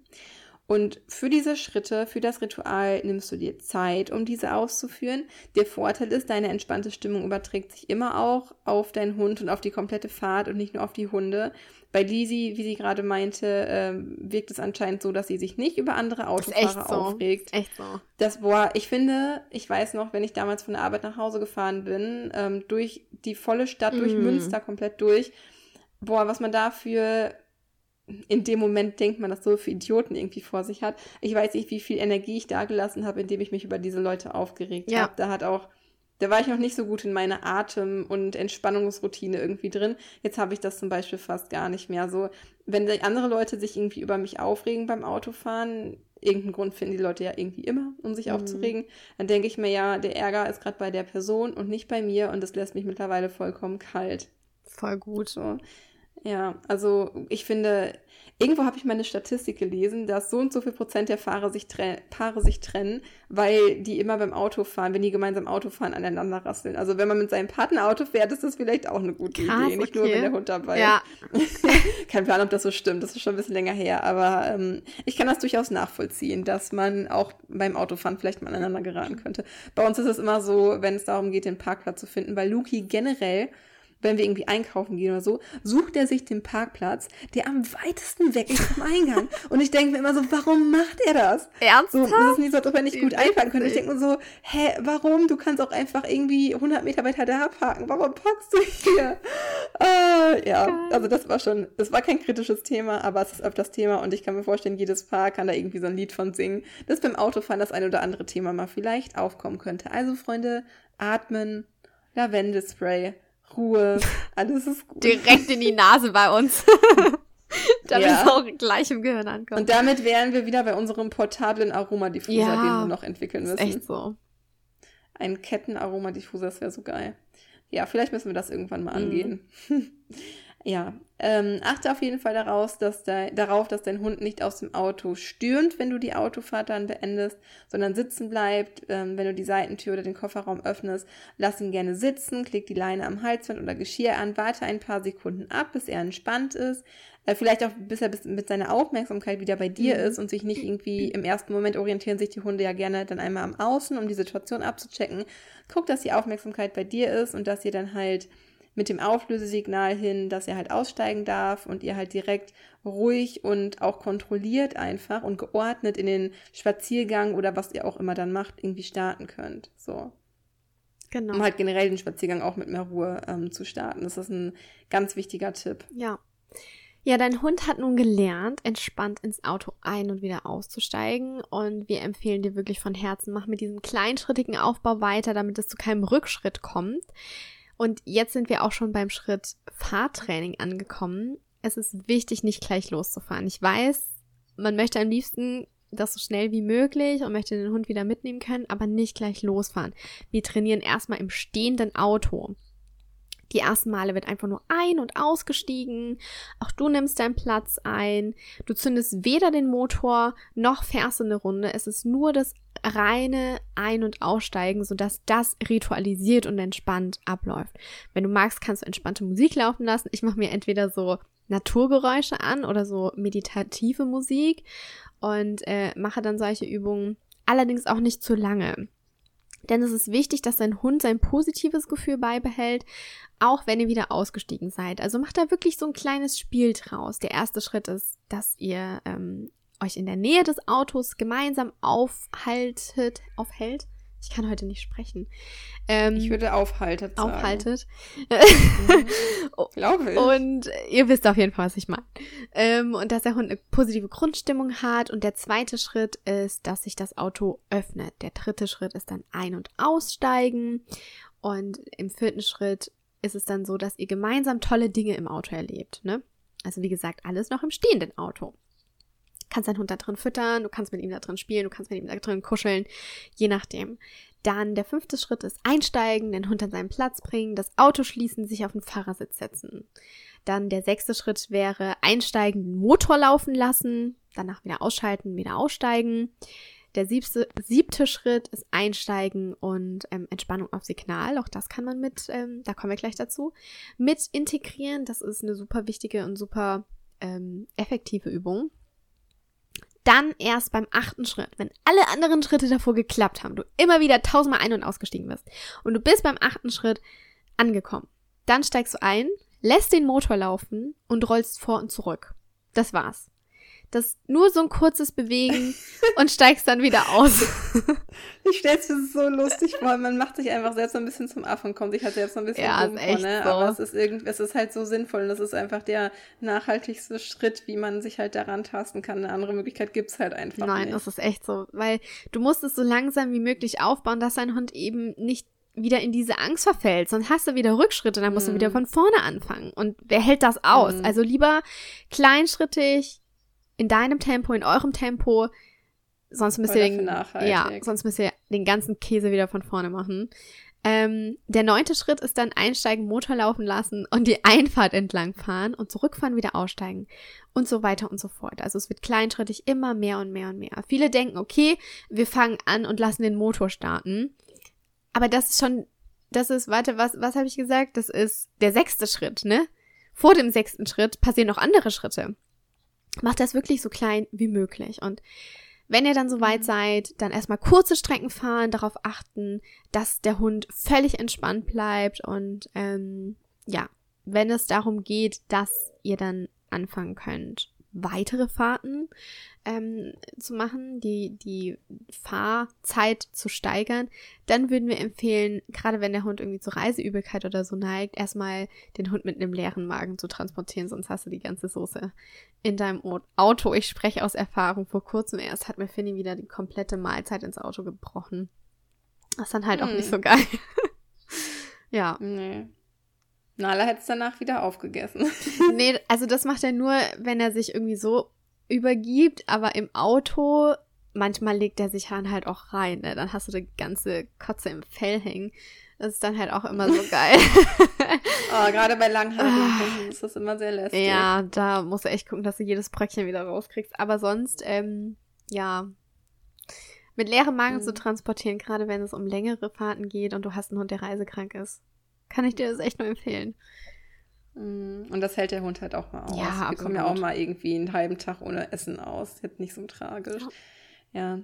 Und für diese Schritte, für das Ritual nimmst du dir Zeit, um diese auszuführen. Der Vorteil ist, deine entspannte Stimmung überträgt sich immer auch auf deinen Hund und auf die komplette Fahrt und nicht nur auf die Hunde. Bei Lisi, wie sie gerade meinte, äh, wirkt es anscheinend so, dass sie sich nicht über andere Autofahrer so. aufregt. Echt so. Das, boah, ich finde, ich weiß noch, wenn ich damals von der Arbeit nach Hause gefahren bin, ähm, durch die volle Stadt, mm. durch Münster komplett durch, boah, was man da für in dem Moment denkt man das so für Idioten irgendwie vor sich hat. Ich weiß nicht, wie viel Energie ich da gelassen habe, indem ich mich über diese Leute aufgeregt ja. habe. Da hat auch, da war ich noch nicht so gut in meiner Atem- und Entspannungsroutine irgendwie drin. Jetzt habe ich das zum Beispiel fast gar nicht mehr. So, wenn andere Leute sich irgendwie über mich aufregen beim Autofahren, irgendeinen Grund finden die Leute ja irgendwie immer, um sich mhm. aufzuregen, dann denke ich mir ja, der Ärger ist gerade bei der Person und nicht bei mir und das lässt mich mittlerweile vollkommen kalt. Voll gut. So. Ja, also ich finde, irgendwo habe ich mal eine Statistik gelesen, dass so und so viel Prozent der Fahrer sich Paare sich trennen, weil die immer beim Autofahren, wenn die gemeinsam Auto fahren, aneinander rasseln. Also wenn man mit seinem Partner Auto fährt, ist das vielleicht auch eine gute Krass, Idee. Nicht okay. nur, wenn der Hund dabei ja. Kein Plan, ob das so stimmt. Das ist schon ein bisschen länger her. Aber ähm, ich kann das durchaus nachvollziehen, dass man auch beim Autofahren vielleicht mal aneinander geraten könnte. Bei uns ist es immer so, wenn es darum geht, den Parkplatz zu finden, weil Luki generell wenn wir irgendwie einkaufen gehen oder so, sucht er sich den Parkplatz, der am weitesten weg ist vom Eingang. Und ich denke mir immer so, warum macht er das? Ernsthaft? So, das ist nicht so, als ob er nicht gut einparken könnte. Ich denke mir so, hä, warum? Du kannst auch einfach irgendwie 100 Meter weiter da parken. Warum parkst du hier? Äh, ja, Geil. also das war schon, das war kein kritisches Thema, aber es ist öfters Thema und ich kann mir vorstellen, jedes Paar kann da irgendwie so ein Lied von singen, dass beim Autofahren das ein oder andere Thema mal vielleicht aufkommen könnte. Also Freunde, atmen, Lavendelspray, Ruhe, alles ist gut. Direkt in die Nase bei uns. damit ja. es auch gleich im Gehirn ankommt. Und damit wären wir wieder bei unserem portablen Aromadiffuser, ja, den wir noch entwickeln müssen. Ist echt so. Ein Kettenaromadiffuser, das wäre so geil. Ja, vielleicht müssen wir das irgendwann mal mhm. angehen. Ja, ähm, achte auf jeden Fall daraus, dass de darauf, dass dein Hund nicht aus dem Auto stürmt, wenn du die Autofahrt dann beendest, sondern sitzen bleibt. Ähm, wenn du die Seitentür oder den Kofferraum öffnest, lass ihn gerne sitzen, klick die Leine am Halsband oder Geschirr an, warte ein paar Sekunden ab, bis er entspannt ist. Äh, vielleicht auch, bis er bis mit seiner Aufmerksamkeit wieder bei dir mhm. ist und sich nicht irgendwie im ersten Moment orientieren sich die Hunde ja gerne dann einmal am Außen, um die Situation abzuchecken. Guck, dass die Aufmerksamkeit bei dir ist und dass ihr dann halt mit dem Auflösesignal hin, dass er halt aussteigen darf und ihr halt direkt ruhig und auch kontrolliert einfach und geordnet in den Spaziergang oder was ihr auch immer dann macht, irgendwie starten könnt. So. Genau. Um halt generell den Spaziergang auch mit mehr Ruhe ähm, zu starten. Das ist ein ganz wichtiger Tipp. Ja. Ja, dein Hund hat nun gelernt, entspannt ins Auto ein- und wieder auszusteigen. Und wir empfehlen dir wirklich von Herzen, mach mit diesem kleinschrittigen Aufbau weiter, damit es zu keinem Rückschritt kommt. Und jetzt sind wir auch schon beim Schritt Fahrtraining angekommen. Es ist wichtig, nicht gleich loszufahren. Ich weiß, man möchte am liebsten das so schnell wie möglich und möchte den Hund wieder mitnehmen können, aber nicht gleich losfahren. Wir trainieren erstmal im stehenden Auto. Die ersten Male wird einfach nur ein- und ausgestiegen. Auch du nimmst deinen Platz ein. Du zündest weder den Motor noch fährst eine Runde. Es ist nur das reine Ein- und Aussteigen, sodass das ritualisiert und entspannt abläuft. Wenn du magst, kannst du entspannte Musik laufen lassen. Ich mache mir entweder so Naturgeräusche an oder so meditative Musik und äh, mache dann solche Übungen. Allerdings auch nicht zu lange. Denn es ist wichtig, dass dein Hund sein positives Gefühl beibehält, auch wenn ihr wieder ausgestiegen seid. Also macht da wirklich so ein kleines Spiel draus. Der erste Schritt ist, dass ihr ähm, euch in der Nähe des Autos gemeinsam aufhaltet, aufhält. Ich kann heute nicht sprechen. Ähm, ich würde aufhaltet sagen. Aufhaltet. Mhm. Glaube ich. Und ihr wisst auf jeden Fall, was ich meine. Ähm, und dass der Hund eine positive Grundstimmung hat. Und der zweite Schritt ist, dass sich das Auto öffnet. Der dritte Schritt ist dann ein- und aussteigen. Und im vierten Schritt ist es dann so, dass ihr gemeinsam tolle Dinge im Auto erlebt. Ne? Also wie gesagt, alles noch im stehenden Auto kannst deinen Hund da drin füttern, du kannst mit ihm da drin spielen, du kannst mit ihm da drin kuscheln, je nachdem. Dann der fünfte Schritt ist einsteigen, den Hund an seinen Platz bringen, das Auto schließen, sich auf den Fahrersitz setzen. Dann der sechste Schritt wäre einsteigen, den Motor laufen lassen, danach wieder ausschalten, wieder aussteigen. Der siebte, siebte Schritt ist Einsteigen und ähm, Entspannung auf Signal. Auch das kann man mit, ähm, da kommen wir gleich dazu, mit integrieren. Das ist eine super wichtige und super ähm, effektive Übung dann erst beim achten Schritt, wenn alle anderen Schritte davor geklappt haben, du immer wieder tausendmal ein- und ausgestiegen bist und du bist beim achten Schritt angekommen, dann steigst du ein, lässt den Motor laufen und rollst vor und zurück. Das war's. Das nur so ein kurzes Bewegen und steigst dann wieder aus. ich stell's mir so lustig vor. Man macht sich einfach selbst so ein bisschen zum Affen, kommt sich halt selbst so ein bisschen ja, dumm vor, ne? So. Aber es ist irgendwie, es ist halt so sinnvoll und das ist einfach der nachhaltigste Schritt, wie man sich halt daran tasten kann. Eine andere Möglichkeit gibt's halt einfach Nein, nicht. das ist echt so, weil du musst es so langsam wie möglich aufbauen, dass dein Hund eben nicht wieder in diese Angst verfällt, sonst hast du wieder Rückschritte, dann musst mm. du wieder mhm. von vorne anfangen. Und wer hält das aus? Mm. Also lieber kleinschrittig, in deinem Tempo, in eurem Tempo. Sonst müsst, ihr den, ja, sonst müsst ihr den ganzen Käse wieder von vorne machen. Ähm, der neunte Schritt ist dann einsteigen, Motor laufen lassen und die Einfahrt entlang fahren und zurückfahren, wieder aussteigen und so weiter und so fort. Also es wird kleinschrittig immer mehr und mehr und mehr. Viele denken, okay, wir fangen an und lassen den Motor starten. Aber das ist schon, das ist, warte, was, was habe ich gesagt? Das ist der sechste Schritt, ne? Vor dem sechsten Schritt passieren noch andere Schritte macht das wirklich so klein wie möglich. Und wenn ihr dann soweit mhm. seid, dann erstmal kurze Strecken fahren, darauf achten, dass der Hund völlig entspannt bleibt und ähm, ja, wenn es darum geht, dass ihr dann anfangen könnt, weitere Fahrten ähm, zu machen, die, die Fahrzeit zu steigern, dann würden wir empfehlen, gerade wenn der Hund irgendwie zur Reiseübelkeit oder so neigt, erstmal den Hund mit einem leeren Magen zu transportieren, sonst hast du die ganze Soße in deinem Auto. Ich spreche aus Erfahrung. Vor kurzem erst hat mir Finny wieder die komplette Mahlzeit ins Auto gebrochen. Das ist dann halt hm. auch nicht hm. so geil. ja. Nee. Nala hätte es danach wieder aufgegessen. nee, also das macht er nur, wenn er sich irgendwie so übergibt, aber im Auto, manchmal legt er sich dann halt auch rein, ne? Dann hast du die ganze Kotze im Fell hängen. Das ist dann halt auch immer so geil. oh, gerade bei langhaarigen ist das immer sehr lästig. Ja, da musst du echt gucken, dass du jedes Bröckchen wieder rauskriegst. Aber sonst, ähm, ja, mit leerem Magen mhm. zu transportieren, gerade wenn es um längere Fahrten geht und du hast einen Hund, der reisekrank ist, kann ich dir das echt nur empfehlen. Mhm. Und das hält der Hund halt auch mal aus. Ja, Wir absolut. kommen ja auch mal irgendwie einen halben Tag ohne Essen aus. Jetzt nicht so tragisch. Ja. ja.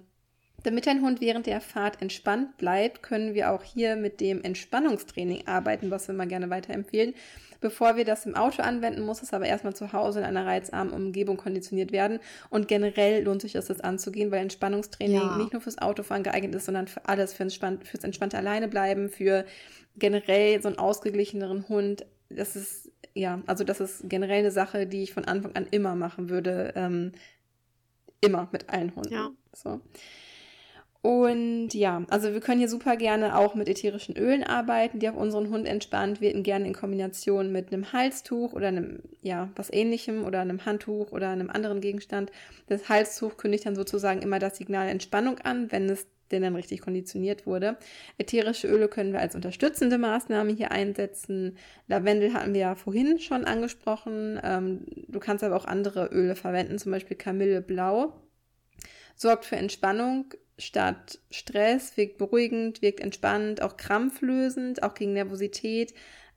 Damit dein Hund während der Fahrt entspannt bleibt, können wir auch hier mit dem Entspannungstraining arbeiten, was wir mal gerne weiterempfehlen. Bevor wir das im Auto anwenden, muss es aber erstmal zu Hause in einer reizarmen Umgebung konditioniert werden. Und generell lohnt sich das, das anzugehen, weil Entspannungstraining ja. nicht nur fürs Autofahren geeignet ist, sondern für alles, für entspannt, fürs entspannte Alleinebleiben, für generell so einen ausgeglicheneren Hund. Das ist, ja, also das ist generell eine Sache, die ich von Anfang an immer machen würde. Ähm, immer mit allen Hunden. Ja. So. Und ja, also wir können hier super gerne auch mit ätherischen Ölen arbeiten, die auch unseren Hund entspannt werden, gerne in Kombination mit einem Halstuch oder einem, ja, was ähnlichem oder einem Handtuch oder einem anderen Gegenstand. Das Halstuch kündigt dann sozusagen immer das Signal Entspannung an. Wenn es der dann richtig konditioniert wurde. Ätherische Öle können wir als unterstützende Maßnahme hier einsetzen. Lavendel hatten wir ja vorhin schon angesprochen. Ähm, du kannst aber auch andere Öle verwenden, zum Beispiel Kamille Blau. Sorgt für Entspannung statt Stress, wirkt beruhigend, wirkt entspannend, auch krampflösend, auch gegen Nervosität.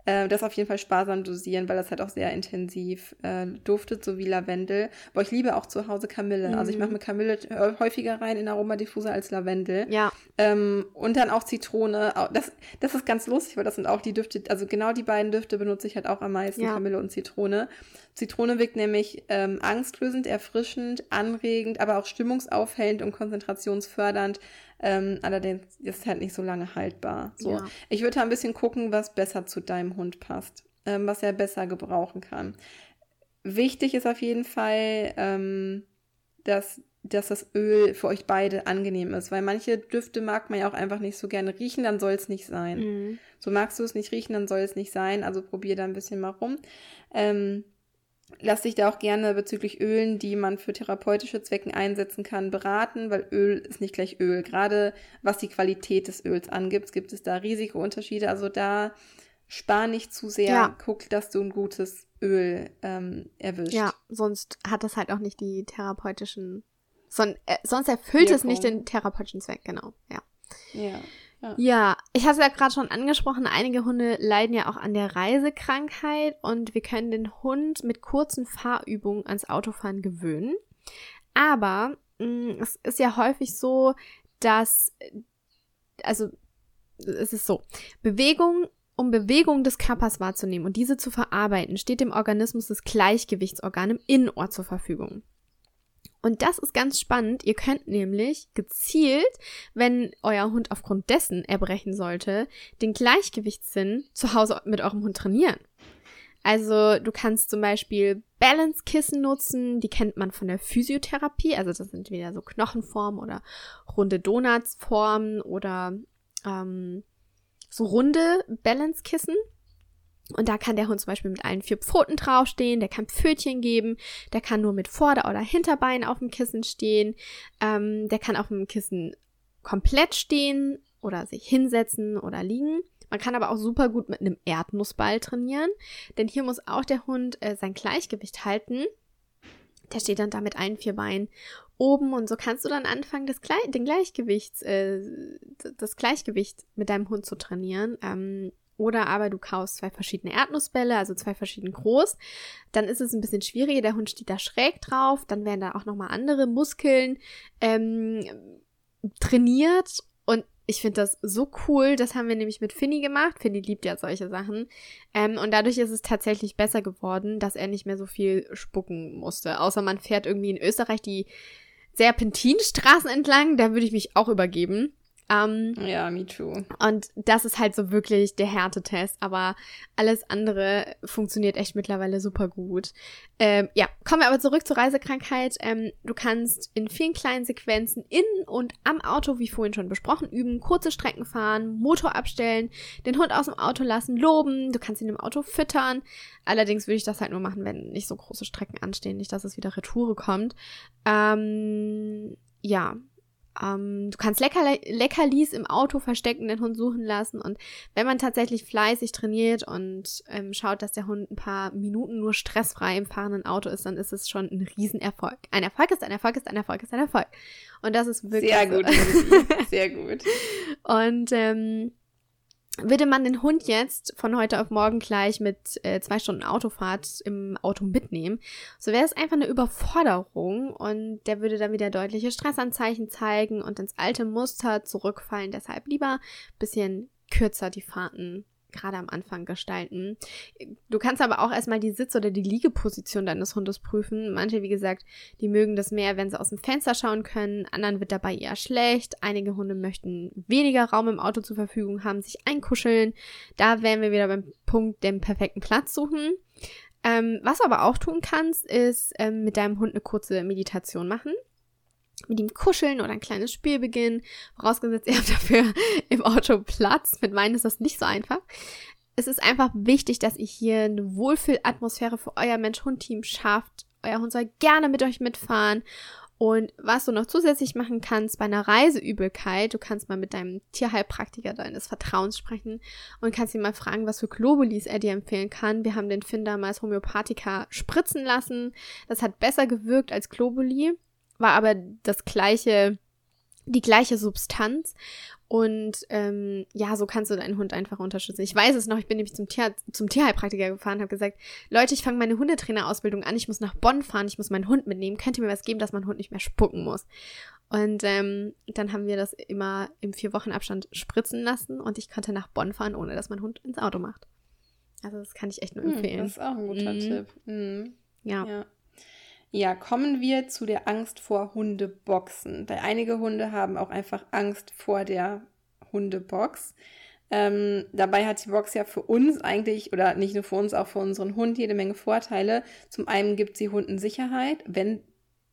Äh, das auf jeden Fall sparsam dosieren, weil das halt auch sehr intensiv äh, duftet, so wie Lavendel. Aber ich liebe auch zu Hause Kamille. Mhm. Also ich mache mhm. mir Kamille häufiger rein in Aromadiffuser als Lavendel. Ja. Ähm, und dann auch Zitrone. Das, das ist ganz lustig, weil das sind auch die Düfte, also genau die beiden Düfte benutze ich halt auch am meisten, ja. Kamille und Zitrone. Zitrone wirkt nämlich ähm, angstlösend, erfrischend, anregend, aber auch stimmungsaufhellend und konzentrationsfördernd. Ähm, allerdings ist es halt nicht so lange haltbar. So. Ja. Ich würde da ein bisschen gucken, was besser zu deinem Hund passt, ähm, was er besser gebrauchen kann. Wichtig ist auf jeden Fall, ähm, dass, dass das Öl für euch beide angenehm ist, weil manche Düfte mag man ja auch einfach nicht so gerne riechen, dann soll es nicht sein. Mhm. So magst du es nicht riechen, dann soll es nicht sein. Also probier da ein bisschen mal rum. Ähm, Lass dich da auch gerne bezüglich Ölen, die man für therapeutische Zwecken einsetzen kann, beraten, weil Öl ist nicht gleich Öl. Gerade was die Qualität des Öls angibt, gibt es da Risikounterschiede. Also da spar nicht zu sehr, ja. guck, dass du ein gutes Öl ähm, erwischt. Ja, sonst hat das halt auch nicht die therapeutischen, son äh, sonst erfüllt Wirkung. es nicht den therapeutischen Zweck, genau, ja. Ja. Ja, ich habe es ja gerade schon angesprochen, einige Hunde leiden ja auch an der Reisekrankheit und wir können den Hund mit kurzen Fahrübungen ans Autofahren gewöhnen. Aber mh, mm, es ist ja häufig so, dass, also es ist so, Bewegung um Bewegung des Körpers wahrzunehmen und diese zu verarbeiten, steht dem Organismus das Gleichgewichtsorgan im Innenohr zur Verfügung. Und das ist ganz spannend. Ihr könnt nämlich gezielt, wenn euer Hund aufgrund dessen erbrechen sollte, den Gleichgewichtssinn zu Hause mit eurem Hund trainieren. Also du kannst zum Beispiel Balance-Kissen nutzen, die kennt man von der Physiotherapie, also das sind wieder so Knochenformen oder runde Donutsformen oder ähm, so runde Balance-Kissen. Und da kann der Hund zum Beispiel mit allen vier Pfoten draufstehen, der kann Pfötchen geben, der kann nur mit Vorder- oder Hinterbein auf dem Kissen stehen, ähm, der kann auf dem Kissen komplett stehen oder sich hinsetzen oder liegen. Man kann aber auch super gut mit einem Erdnussball trainieren, denn hier muss auch der Hund äh, sein Gleichgewicht halten. Der steht dann da mit allen vier Beinen oben und so kannst du dann anfangen, das, Gle den Gleichgewicht, äh, das Gleichgewicht mit deinem Hund zu trainieren. Ähm, oder aber du kaufst zwei verschiedene Erdnussbälle, also zwei verschieden groß. Dann ist es ein bisschen schwieriger, der Hund steht da schräg drauf. Dann werden da auch nochmal andere Muskeln ähm, trainiert. Und ich finde das so cool. Das haben wir nämlich mit Finny gemacht. Finny liebt ja solche Sachen. Ähm, und dadurch ist es tatsächlich besser geworden, dass er nicht mehr so viel spucken musste. Außer man fährt irgendwie in Österreich die Serpentinstraßen entlang. Da würde ich mich auch übergeben. Ähm, ja, me too. Und das ist halt so wirklich der Härtetest, aber alles andere funktioniert echt mittlerweile super gut. Ähm, ja, kommen wir aber zurück zur Reisekrankheit. Ähm, du kannst in vielen kleinen Sequenzen in und am Auto, wie vorhin schon besprochen, üben, kurze Strecken fahren, Motor abstellen, den Hund aus dem Auto lassen, loben, du kannst ihn im Auto füttern. Allerdings würde ich das halt nur machen, wenn nicht so große Strecken anstehen, nicht, dass es wieder Retoure kommt. Ähm, ja, ähm, du kannst Lecker Leckerlis im Auto verstecken, den Hund suchen lassen. Und wenn man tatsächlich fleißig trainiert und ähm, schaut, dass der Hund ein paar Minuten nur stressfrei im fahrenden Auto ist, dann ist es schon ein Riesenerfolg. Ein Erfolg ist ein Erfolg ist ein Erfolg ist ein Erfolg. Und das ist wirklich. Sehr gut, sehr gut. Und ähm, würde man den Hund jetzt von heute auf morgen gleich mit äh, zwei Stunden Autofahrt im Auto mitnehmen, so wäre es einfach eine Überforderung und der würde dann wieder deutliche Stressanzeichen zeigen und ins alte Muster zurückfallen. Deshalb lieber bisschen kürzer die Fahrten gerade am Anfang gestalten. Du kannst aber auch erstmal die Sitz- oder die Liegeposition deines Hundes prüfen. Manche, wie gesagt, die mögen das mehr, wenn sie aus dem Fenster schauen können. Anderen wird dabei eher schlecht. Einige Hunde möchten weniger Raum im Auto zur Verfügung haben, sich einkuscheln. Da wären wir wieder beim Punkt, den perfekten Platz suchen. Ähm, was du aber auch tun kannst, ist ähm, mit deinem Hund eine kurze Meditation machen mit ihm kuscheln oder ein kleines Spiel beginnen. Vorausgesetzt, ihr habt dafür im Auto Platz. Mit meinen ist das nicht so einfach. Es ist einfach wichtig, dass ihr hier eine Wohlfühlatmosphäre für euer Mensch-Hund-Team schafft. Euer Hund soll gerne mit euch mitfahren Und was du noch zusätzlich machen kannst bei einer Reiseübelkeit, du kannst mal mit deinem Tierheilpraktiker deines Vertrauens sprechen und kannst ihn mal fragen, was für Globulis er dir empfehlen kann. Wir haben den Finn damals Homöopathika spritzen lassen. Das hat besser gewirkt als Globuli, war aber das gleiche, die gleiche Substanz. Und ähm, ja, so kannst du deinen Hund einfach unterstützen. Ich weiß es noch, ich bin nämlich zum, Tier, zum Tierheilpraktiker gefahren, habe gesagt, Leute, ich fange meine Hundetrainerausbildung an, ich muss nach Bonn fahren, ich muss meinen Hund mitnehmen. Könnt ihr mir was geben, dass mein Hund nicht mehr spucken muss? Und ähm, dann haben wir das immer im vier Wochen Abstand spritzen lassen und ich konnte nach Bonn fahren, ohne dass mein Hund ins Auto macht. Also das kann ich echt nur hm, empfehlen. Hm, das ist auch ein guter mhm. Tipp. Mhm. Ja. ja. Ja, kommen wir zu der Angst vor Hundeboxen. Weil einige Hunde haben auch einfach Angst vor der Hundebox. Ähm, dabei hat die Box ja für uns eigentlich, oder nicht nur für uns, auch für unseren Hund jede Menge Vorteile. Zum einen gibt sie Hunden Sicherheit, wenn,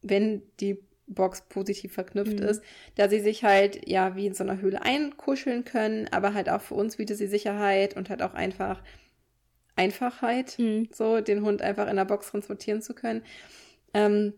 wenn die Box positiv verknüpft mhm. ist, da sie sich halt ja wie in so einer Höhle einkuscheln können, aber halt auch für uns bietet sie Sicherheit und halt auch einfach Einfachheit, mhm. so den Hund einfach in der Box transportieren zu können. Ähm,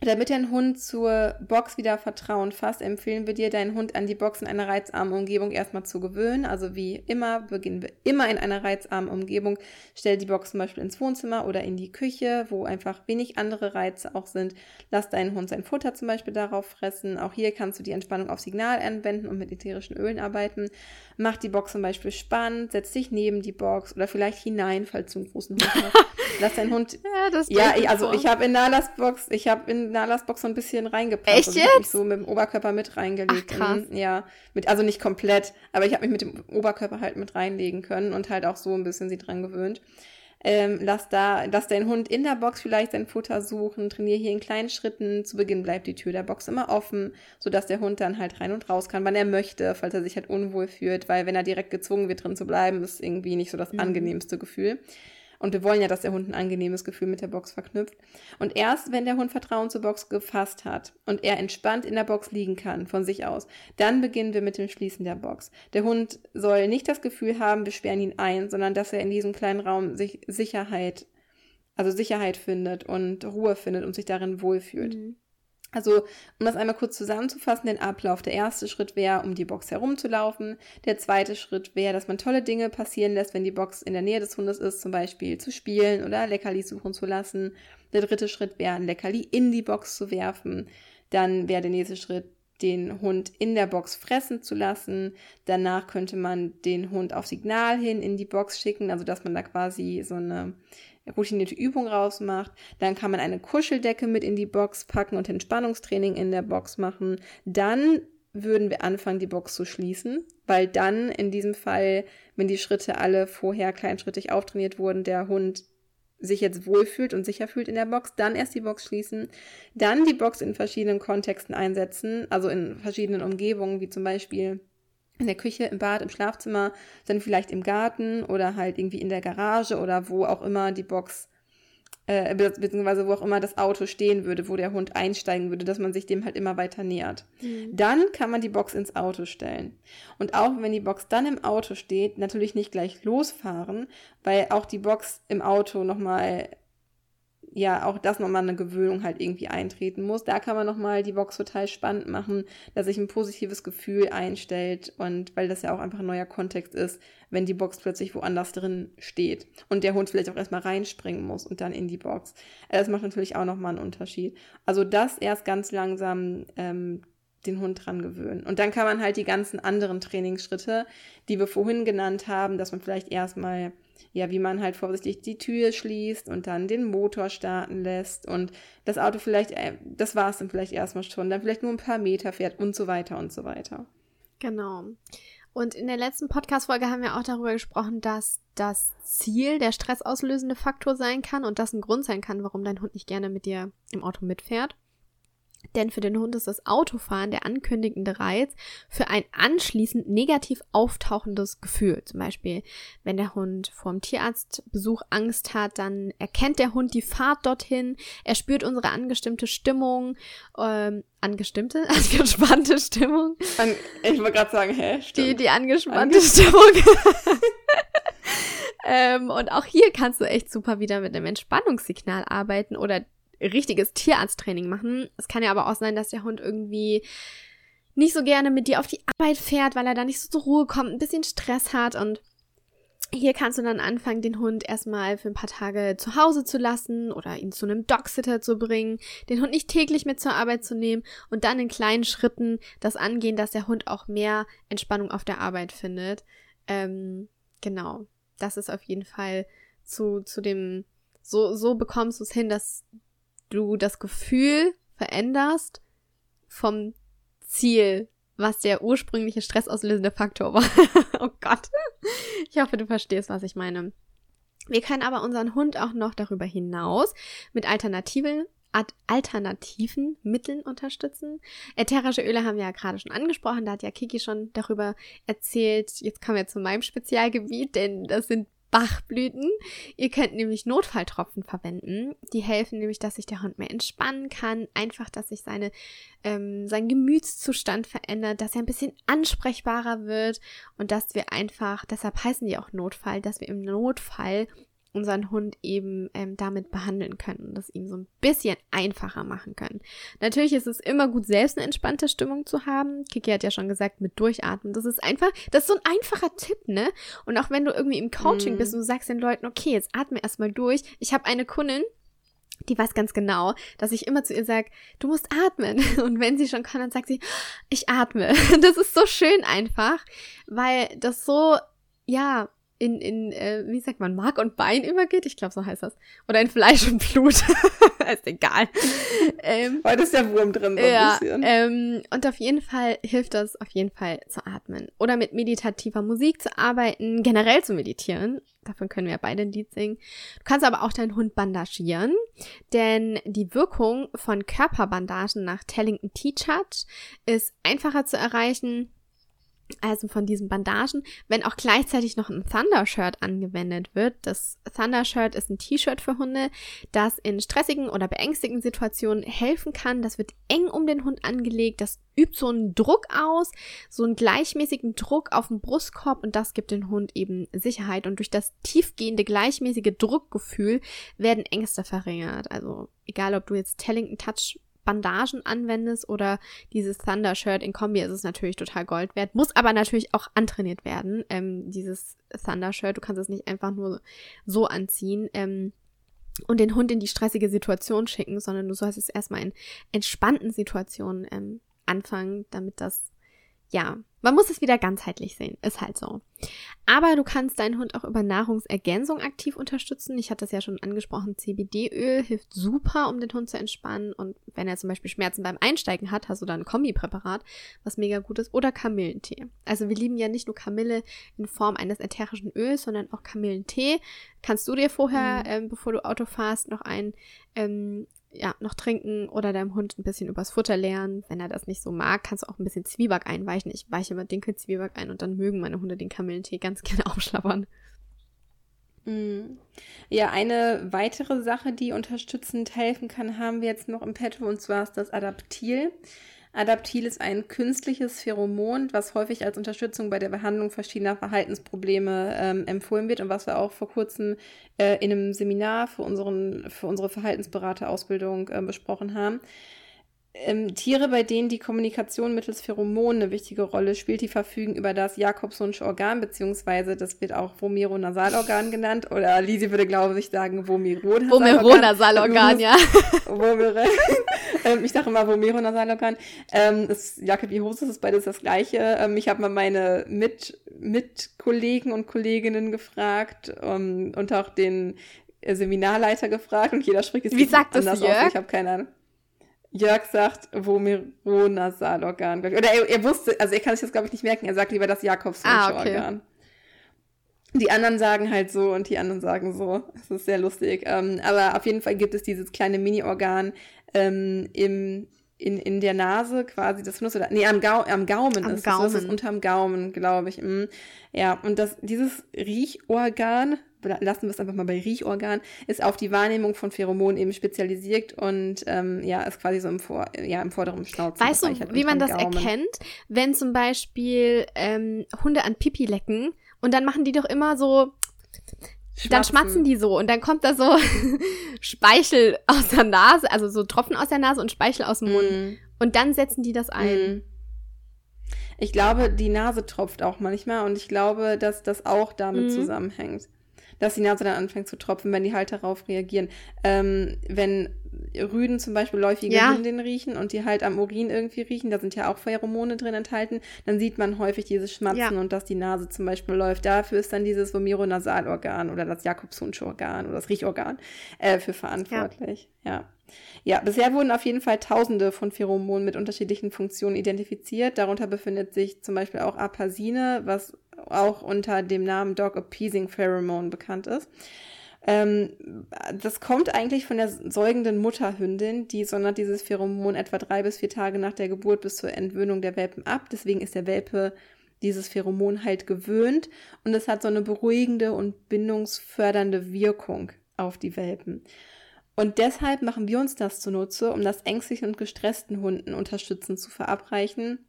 damit dein Hund zur Box wieder Vertrauen fasst, empfehlen wir dir, deinen Hund an die Box in einer reizarmen Umgebung erstmal zu gewöhnen. Also wie immer beginnen wir immer in einer reizarmen Umgebung. Stell die Box zum Beispiel ins Wohnzimmer oder in die Küche, wo einfach wenig andere Reize auch sind. Lass deinen Hund sein Futter zum Beispiel darauf fressen. Auch hier kannst du die Entspannung auf Signal anwenden und mit ätherischen Ölen arbeiten. Mach die Box zum Beispiel spannend, setz dich neben die Box oder vielleicht hinein, falls du einen großen Hund hast. Lass deinen Hund. ja, das ja ich, also ich habe in Nalas Box, ich habe in Nalas Box so ein bisschen reingepasst. Echt jetzt? Ich so mit dem Oberkörper mit reingelegt. Ach, krass. In, ja, mit, also nicht komplett, aber ich habe mich mit dem Oberkörper halt mit reinlegen können und halt auch so ein bisschen sie dran gewöhnt. Ähm, lass da, lass deinen Hund in der Box vielleicht sein Futter suchen, trainiere hier in kleinen Schritten. Zu Beginn bleibt die Tür der Box immer offen, sodass der Hund dann halt rein und raus kann, wann er möchte, falls er sich halt unwohl fühlt, weil wenn er direkt gezwungen wird, drin zu bleiben, ist irgendwie nicht so das mhm. angenehmste Gefühl. Und wir wollen ja, dass der Hund ein angenehmes Gefühl mit der Box verknüpft. Und erst wenn der Hund Vertrauen zur Box gefasst hat und er entspannt in der Box liegen kann von sich aus, dann beginnen wir mit dem Schließen der Box. Der Hund soll nicht das Gefühl haben, wir sperren ihn ein, sondern dass er in diesem kleinen Raum sich Sicherheit, also Sicherheit findet und Ruhe findet und sich darin wohlfühlt. Mhm. Also, um das einmal kurz zusammenzufassen, den Ablauf. Der erste Schritt wäre, um die Box herumzulaufen. Der zweite Schritt wäre, dass man tolle Dinge passieren lässt, wenn die Box in der Nähe des Hundes ist, zum Beispiel zu spielen oder Leckerli suchen zu lassen. Der dritte Schritt wäre, ein Leckerli in die Box zu werfen. Dann wäre der nächste Schritt, den Hund in der Box fressen zu lassen. Danach könnte man den Hund auf Signal hin in die Box schicken, also dass man da quasi so eine routinierte Übung rausmacht. Dann kann man eine Kuscheldecke mit in die Box packen und Entspannungstraining in der Box machen. Dann würden wir anfangen, die Box zu schließen, weil dann in diesem Fall, wenn die Schritte alle vorher kleinschrittig auftrainiert wurden, der Hund sich jetzt wohlfühlt und sicher fühlt in der Box, dann erst die Box schließen, dann die Box in verschiedenen Kontexten einsetzen, also in verschiedenen Umgebungen, wie zum Beispiel in der Küche, im Bad, im Schlafzimmer, dann vielleicht im Garten oder halt irgendwie in der Garage oder wo auch immer die Box, äh, beziehungsweise wo auch immer das Auto stehen würde, wo der Hund einsteigen würde, dass man sich dem halt immer weiter nähert. Mhm. Dann kann man die Box ins Auto stellen. Und auch wenn die Box dann im Auto steht, natürlich nicht gleich losfahren, weil auch die Box im Auto nochmal ja auch das nochmal eine Gewöhnung halt irgendwie eintreten muss. Da kann man nochmal die Box total spannend machen, dass sich ein positives Gefühl einstellt und weil das ja auch einfach ein neuer Kontext ist, wenn die Box plötzlich woanders drin steht und der Hund vielleicht auch erstmal reinspringen muss und dann in die Box. Das macht natürlich auch nochmal einen Unterschied. Also das erst ganz langsam ähm, den Hund dran gewöhnen. Und dann kann man halt die ganzen anderen Trainingsschritte, die wir vorhin genannt haben, dass man vielleicht erstmal ja, wie man halt vorsichtig die Tür schließt und dann den Motor starten lässt und das Auto vielleicht, äh, das war es dann vielleicht erstmal schon, dann vielleicht nur ein paar Meter fährt und so weiter und so weiter. Genau. Und in der letzten Podcast-Folge haben wir auch darüber gesprochen, dass das Ziel der stressauslösende Faktor sein kann und das ein Grund sein kann, warum dein Hund nicht gerne mit dir im Auto mitfährt. Denn für den Hund ist das Autofahren der ankündigende Reiz für ein anschließend negativ auftauchendes Gefühl. Zum Beispiel, wenn der Hund vorm Tierarztbesuch Angst hat, dann erkennt der Hund die Fahrt dorthin, er spürt unsere angestimmte Stimmung, ähm, angestimmte, angespannte Stimmung. An, ich wollte gerade sagen, hä? Stimmt. Die, die angespannte Anges Stimmung. ähm, und auch hier kannst du echt super wieder mit einem Entspannungssignal arbeiten oder richtiges Tierarzttraining machen. Es kann ja aber auch sein, dass der Hund irgendwie nicht so gerne mit dir auf die Arbeit fährt, weil er da nicht so zur Ruhe kommt, ein bisschen Stress hat und hier kannst du dann anfangen, den Hund erstmal für ein paar Tage zu Hause zu lassen oder ihn zu einem Dogsitter zu bringen, den Hund nicht täglich mit zur Arbeit zu nehmen und dann in kleinen Schritten das angehen, dass der Hund auch mehr Entspannung auf der Arbeit findet. Ähm, genau, das ist auf jeden Fall zu, zu dem, so, so bekommst du es hin, dass du das Gefühl veränderst vom Ziel, was der ursprüngliche stressauslösende Faktor war. oh Gott. Ich hoffe, du verstehst, was ich meine. Wir können aber unseren Hund auch noch darüber hinaus mit alternativen alternativen Mitteln unterstützen. Ätherische Öle haben wir ja gerade schon angesprochen, da hat ja Kiki schon darüber erzählt. Jetzt kommen wir zu meinem Spezialgebiet, denn das sind Bachblüten. Ihr könnt nämlich Notfalltropfen verwenden. Die helfen nämlich, dass sich der Hund mehr entspannen kann. Einfach, dass sich seine, ähm, sein Gemütszustand verändert, dass er ein bisschen ansprechbarer wird und dass wir einfach, deshalb heißen die auch Notfall, dass wir im Notfall unseren Hund eben ähm, damit behandeln können und das ihm so ein bisschen einfacher machen können. Natürlich ist es immer gut, selbst eine entspannte Stimmung zu haben. Kiki hat ja schon gesagt, mit Durchatmen. Das ist einfach, das ist so ein einfacher Tipp, ne? Und auch wenn du irgendwie im Coaching mm. bist und du sagst den Leuten, okay, jetzt atme erstmal durch. Ich habe eine Kundin, die weiß ganz genau, dass ich immer zu ihr sage, du musst atmen. Und wenn sie schon kann, dann sagt sie, ich atme. Das ist so schön einfach, weil das so, ja, in, in äh, wie sagt man, Mark und Bein übergeht. Ich glaube, so heißt das. Oder in Fleisch und Blut. ist egal. ähm, Heute ist der Wurm drin. So ja, ähm, und auf jeden Fall hilft das auf jeden Fall zu atmen. Oder mit meditativer Musik zu arbeiten, generell zu meditieren. Davon können wir ja beide ein Lied singen. Du kannst aber auch deinen Hund bandagieren, denn die Wirkung von Körperbandagen nach Tellington T-Chart ist einfacher zu erreichen also von diesen Bandagen, wenn auch gleichzeitig noch ein Thunder-Shirt angewendet wird. Das Thunder-Shirt ist ein T-Shirt für Hunde, das in stressigen oder beängstigenden Situationen helfen kann. Das wird eng um den Hund angelegt, das übt so einen Druck aus, so einen gleichmäßigen Druck auf den Brustkorb und das gibt dem Hund eben Sicherheit. Und durch das tiefgehende, gleichmäßige Druckgefühl werden Ängste verringert. Also egal, ob du jetzt Tellington Touch Bandagen anwendest oder dieses Thunder Shirt in Kombi, ist es natürlich total Gold wert. Muss aber natürlich auch antrainiert werden, ähm, dieses Thunder Shirt. Du kannst es nicht einfach nur so anziehen. Ähm, und den Hund in die stressige Situation schicken, sondern du sollst es erstmal in entspannten Situationen ähm, anfangen, damit das ja man muss es wieder ganzheitlich sehen, ist halt so. Aber du kannst deinen Hund auch über Nahrungsergänzung aktiv unterstützen. Ich hatte das ja schon angesprochen, CBD-Öl hilft super, um den Hund zu entspannen. Und wenn er zum Beispiel Schmerzen beim Einsteigen hat, hast du da ein Kombipräparat, was mega gut ist. Oder Kamillentee. Also wir lieben ja nicht nur Kamille in Form eines ätherischen Öls, sondern auch Kamillentee. Kannst du dir vorher, mhm. ähm, bevor du Auto fährst, noch ein ähm, ja, noch trinken oder deinem Hund ein bisschen übers Futter lernen. Wenn er das nicht so mag, kannst du auch ein bisschen Zwieback einweichen. Ich weiche immer Dinkelzwieback ein und dann mögen meine Hunde den Kamillentee ganz gerne aufschlappern. Mhm. Ja, eine weitere Sache, die unterstützend helfen kann, haben wir jetzt noch im Petto und zwar ist das Adaptil. Adaptil ist ein künstliches Pheromon, was häufig als Unterstützung bei der Behandlung verschiedener Verhaltensprobleme ähm, empfohlen wird und was wir auch vor kurzem äh, in einem Seminar für, unseren, für unsere Verhaltensberaterausbildung äh, besprochen haben. Ähm, Tiere, bei denen die Kommunikation mittels Pheromonen eine wichtige Rolle spielt, die verfügen über das Jakobsonsche Organ, beziehungsweise das wird auch Vomeronasalorgan genannt. Oder Lisi würde, glaube ich, sagen Vomeronasalorgan. Vomeronasalorgan, ja. Vomere. ähm, ich sage immer Vomeronasalorgan. Ähm, das Jakobiosis ist beides das Gleiche. Ähm, ich habe mal meine Mit Mitkollegen und Kolleginnen gefragt um, und auch den Seminarleiter gefragt und jeder spricht es Wie sagt das Jörg? Aus. Ich habe keine Ahnung. Jörg sagt Vomeronasalorgan. Oder er, er, wusste, also er kann sich das, glaube ich, nicht merken. Er sagt lieber das Jakobsonsche ah, okay. Die anderen sagen halt so und die anderen sagen so. Das ist sehr lustig. Ähm, aber auf jeden Fall gibt es dieses kleine Mini-Organ ähm, im, in, in der Nase quasi, das Nuss oder nee, am, Gau am Gaumen am ist Gaumen. Das ist unterm Gaumen, glaube ich. Mm. Ja, und das, dieses Riechorgan, lassen wir es einfach mal bei Riechorgan, ist auf die Wahrnehmung von Pheromonen eben spezialisiert und ähm, ja, ist quasi so im, Vor ja, im vorderen Schnauzen. Weißt du, wie man das Gaumen. erkennt, wenn zum Beispiel ähm, Hunde an Pipi lecken und dann machen die doch immer so Schmatzen. Dann schmatzen die so und dann kommt da so Speichel aus der Nase, also so Tropfen aus der Nase und Speichel aus dem Mund. Mm. Und dann setzen die das ein. Mm. Ich glaube, die Nase tropft auch manchmal und ich glaube, dass das auch damit mm. zusammenhängt dass die Nase dann anfängt zu tropfen, wenn die halt darauf reagieren. Ähm, wenn Rüden zum Beispiel läufige ja. Hündinnen riechen und die halt am Urin irgendwie riechen, da sind ja auch Pheromone drin enthalten, dann sieht man häufig dieses Schmatzen ja. und dass die Nase zum Beispiel läuft. Dafür ist dann dieses Vomironasalorgan oder das Jakobshunsche Organ oder das Riechorgan äh, für verantwortlich. ja. ja. Ja, bisher wurden auf jeden Fall Tausende von Pheromonen mit unterschiedlichen Funktionen identifiziert. Darunter befindet sich zum Beispiel auch Apasine, was auch unter dem Namen Dog Appeasing Pheromone bekannt ist. Ähm, das kommt eigentlich von der säugenden Mutterhündin, die sondert dieses Pheromon etwa drei bis vier Tage nach der Geburt bis zur Entwöhnung der Welpen ab. Deswegen ist der Welpe dieses Pheromon halt gewöhnt und es hat so eine beruhigende und bindungsfördernde Wirkung auf die Welpen. Und deshalb machen wir uns das zunutze, um das ängstlichen und gestressten Hunden unterstützend zu verabreichen.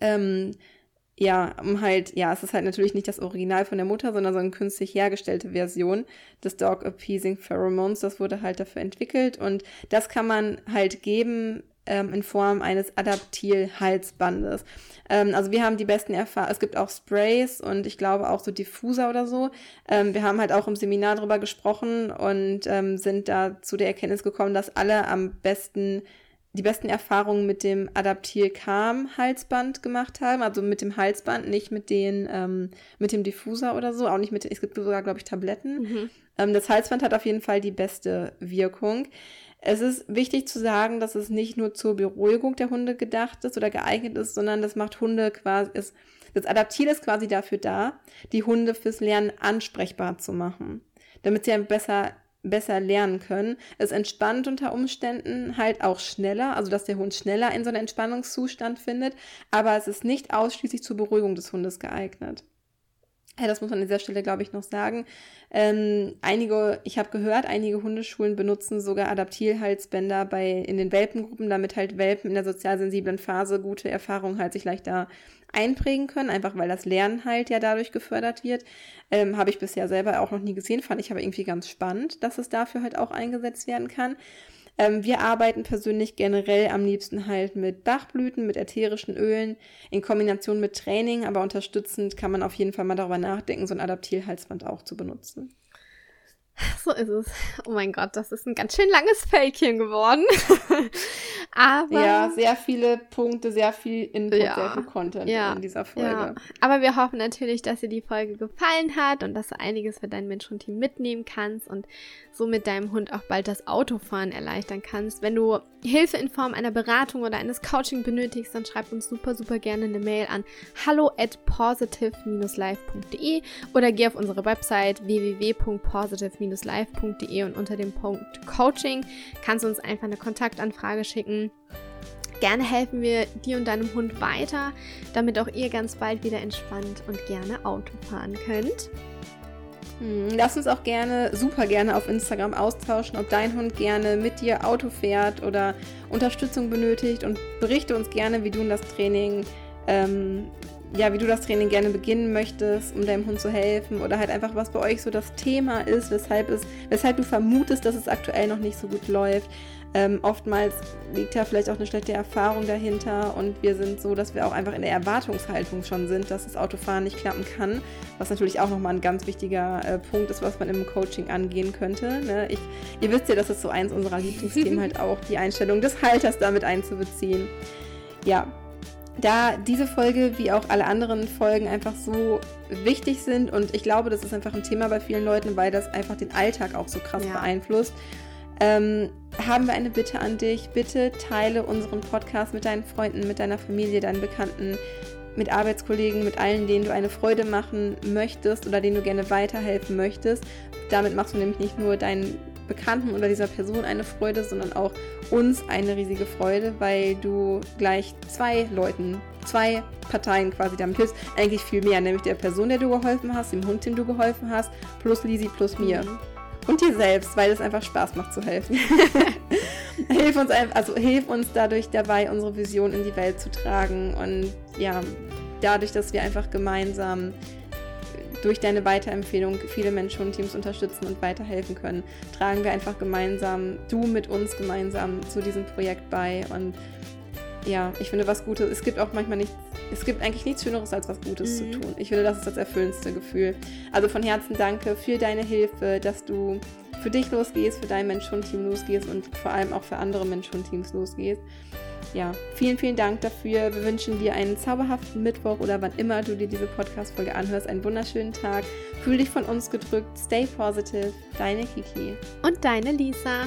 Ähm, ja, um halt, ja, es ist halt natürlich nicht das Original von der Mutter, sondern so eine künstlich hergestellte Version des Dog Appeasing Pheromones. Das wurde halt dafür entwickelt und das kann man halt geben ähm, in Form eines Adaptil-Halsbandes. Ähm, also wir haben die besten Erfahrungen. Es gibt auch Sprays und ich glaube auch so Diffuser oder so. Ähm, wir haben halt auch im Seminar drüber gesprochen und ähm, sind da zu der Erkenntnis gekommen, dass alle am besten die besten Erfahrungen mit dem Adaptil Calm Halsband gemacht haben, also mit dem Halsband, nicht mit den, ähm, mit dem Diffuser oder so, auch nicht mit, es gibt sogar, glaube ich, Tabletten. Mhm. Ähm, das Halsband hat auf jeden Fall die beste Wirkung. Es ist wichtig zu sagen, dass es nicht nur zur Beruhigung der Hunde gedacht ist oder geeignet ist, sondern das macht Hunde quasi, ist, das Adaptil ist quasi dafür da, die Hunde fürs Lernen ansprechbar zu machen, damit sie besser besser lernen können. Es entspannt unter Umständen halt auch schneller, also dass der Hund schneller in so einen Entspannungszustand findet, aber es ist nicht ausschließlich zur Beruhigung des Hundes geeignet. Das muss man an dieser Stelle, glaube ich, noch sagen. Ähm, einige, ich habe gehört, einige Hundeschulen benutzen sogar Adaptilhalsbänder bei in den Welpengruppen, damit halt Welpen in der sozial sensiblen Phase gute Erfahrungen halt sich leichter einprägen können, einfach weil das Lernen halt ja dadurch gefördert wird. Ähm, Habe ich bisher selber auch noch nie gesehen, fand ich aber irgendwie ganz spannend, dass es dafür halt auch eingesetzt werden kann. Ähm, wir arbeiten persönlich generell am liebsten halt mit Bachblüten, mit ätherischen Ölen, in Kombination mit Training, aber unterstützend kann man auf jeden Fall mal darüber nachdenken, so ein Adaptilhalsband auch zu benutzen. So ist es. Oh mein Gott, das ist ein ganz schön langes Fälkchen geworden. Aber. Ja, sehr viele Punkte, sehr viel Input, ja, sehr viel Content ja, in dieser Folge. Ja. Aber wir hoffen natürlich, dass dir die Folge gefallen hat und dass du einiges für dein Mensch-Hund-Team mitnehmen kannst und so mit deinem Hund auch bald das Autofahren erleichtern kannst. Wenn du Hilfe in Form einer Beratung oder eines Coaching benötigst, dann schreib uns super, super gerne eine Mail an hallo at positive-life.de oder geh auf unsere Website www.positive-life.de und unter dem Punkt Coaching kannst du uns einfach eine Kontaktanfrage schicken. Gerne helfen wir dir und deinem Hund weiter, damit auch ihr ganz bald wieder entspannt und gerne Auto fahren könnt. Hm, lass uns auch gerne, super gerne auf Instagram austauschen, ob dein Hund gerne mit dir Auto fährt oder Unterstützung benötigt und berichte uns gerne, wie du in das Training, ähm, ja, wie du das Training gerne beginnen möchtest, um deinem Hund zu helfen oder halt einfach, was bei euch so das Thema ist, weshalb es, weshalb du vermutest, dass es aktuell noch nicht so gut läuft. Ähm, oftmals liegt da vielleicht auch eine schlechte Erfahrung dahinter und wir sind so, dass wir auch einfach in der Erwartungshaltung schon sind, dass das Autofahren nicht klappen kann, was natürlich auch nochmal ein ganz wichtiger äh, Punkt ist, was man im Coaching angehen könnte. Ne? Ich, ihr wisst ja, das ist so eins unserer Lieblingsthemen halt auch, die Einstellung des Halters damit einzubeziehen. Ja, da diese Folge wie auch alle anderen Folgen einfach so wichtig sind und ich glaube, das ist einfach ein Thema bei vielen Leuten, weil das einfach den Alltag auch so krass ja. beeinflusst ähm, haben wir eine Bitte an dich. Bitte teile unseren Podcast mit deinen Freunden, mit deiner Familie, deinen Bekannten, mit Arbeitskollegen, mit allen, denen du eine Freude machen möchtest oder denen du gerne weiterhelfen möchtest. Damit machst du nämlich nicht nur deinen Bekannten oder dieser Person eine Freude, sondern auch uns eine riesige Freude, weil du gleich zwei Leuten, zwei Parteien quasi damit hilfst. Eigentlich viel mehr, nämlich der Person, der du geholfen hast, dem Hund, dem du geholfen hast, plus Lisi, plus mir. Mhm und dir selbst, weil es einfach Spaß macht zu helfen. hilf uns einfach, also hilf uns dadurch dabei, unsere Vision in die Welt zu tragen und ja, dadurch, dass wir einfach gemeinsam durch deine Weiterempfehlung viele Mensch-Hund-Teams unterstützen und weiterhelfen können, tragen wir einfach gemeinsam, du mit uns gemeinsam zu diesem Projekt bei. Und ja, ich finde was Gutes. Es gibt auch manchmal nichts, es gibt eigentlich nichts Schöneres, als was Gutes mhm. zu tun. Ich finde, das ist das erfüllendste Gefühl. Also von Herzen danke für deine Hilfe, dass du für dich losgehst, für dein Mensch-Hund-Team losgehst und vor allem auch für andere Mensch-Hund-Teams losgehst ja, vielen, vielen Dank dafür. Wir wünschen dir einen zauberhaften Mittwoch oder wann immer du dir diese Podcast-Folge anhörst, einen wunderschönen Tag. Fühl dich von uns gedrückt. Stay positive. Deine Kiki. Und deine Lisa.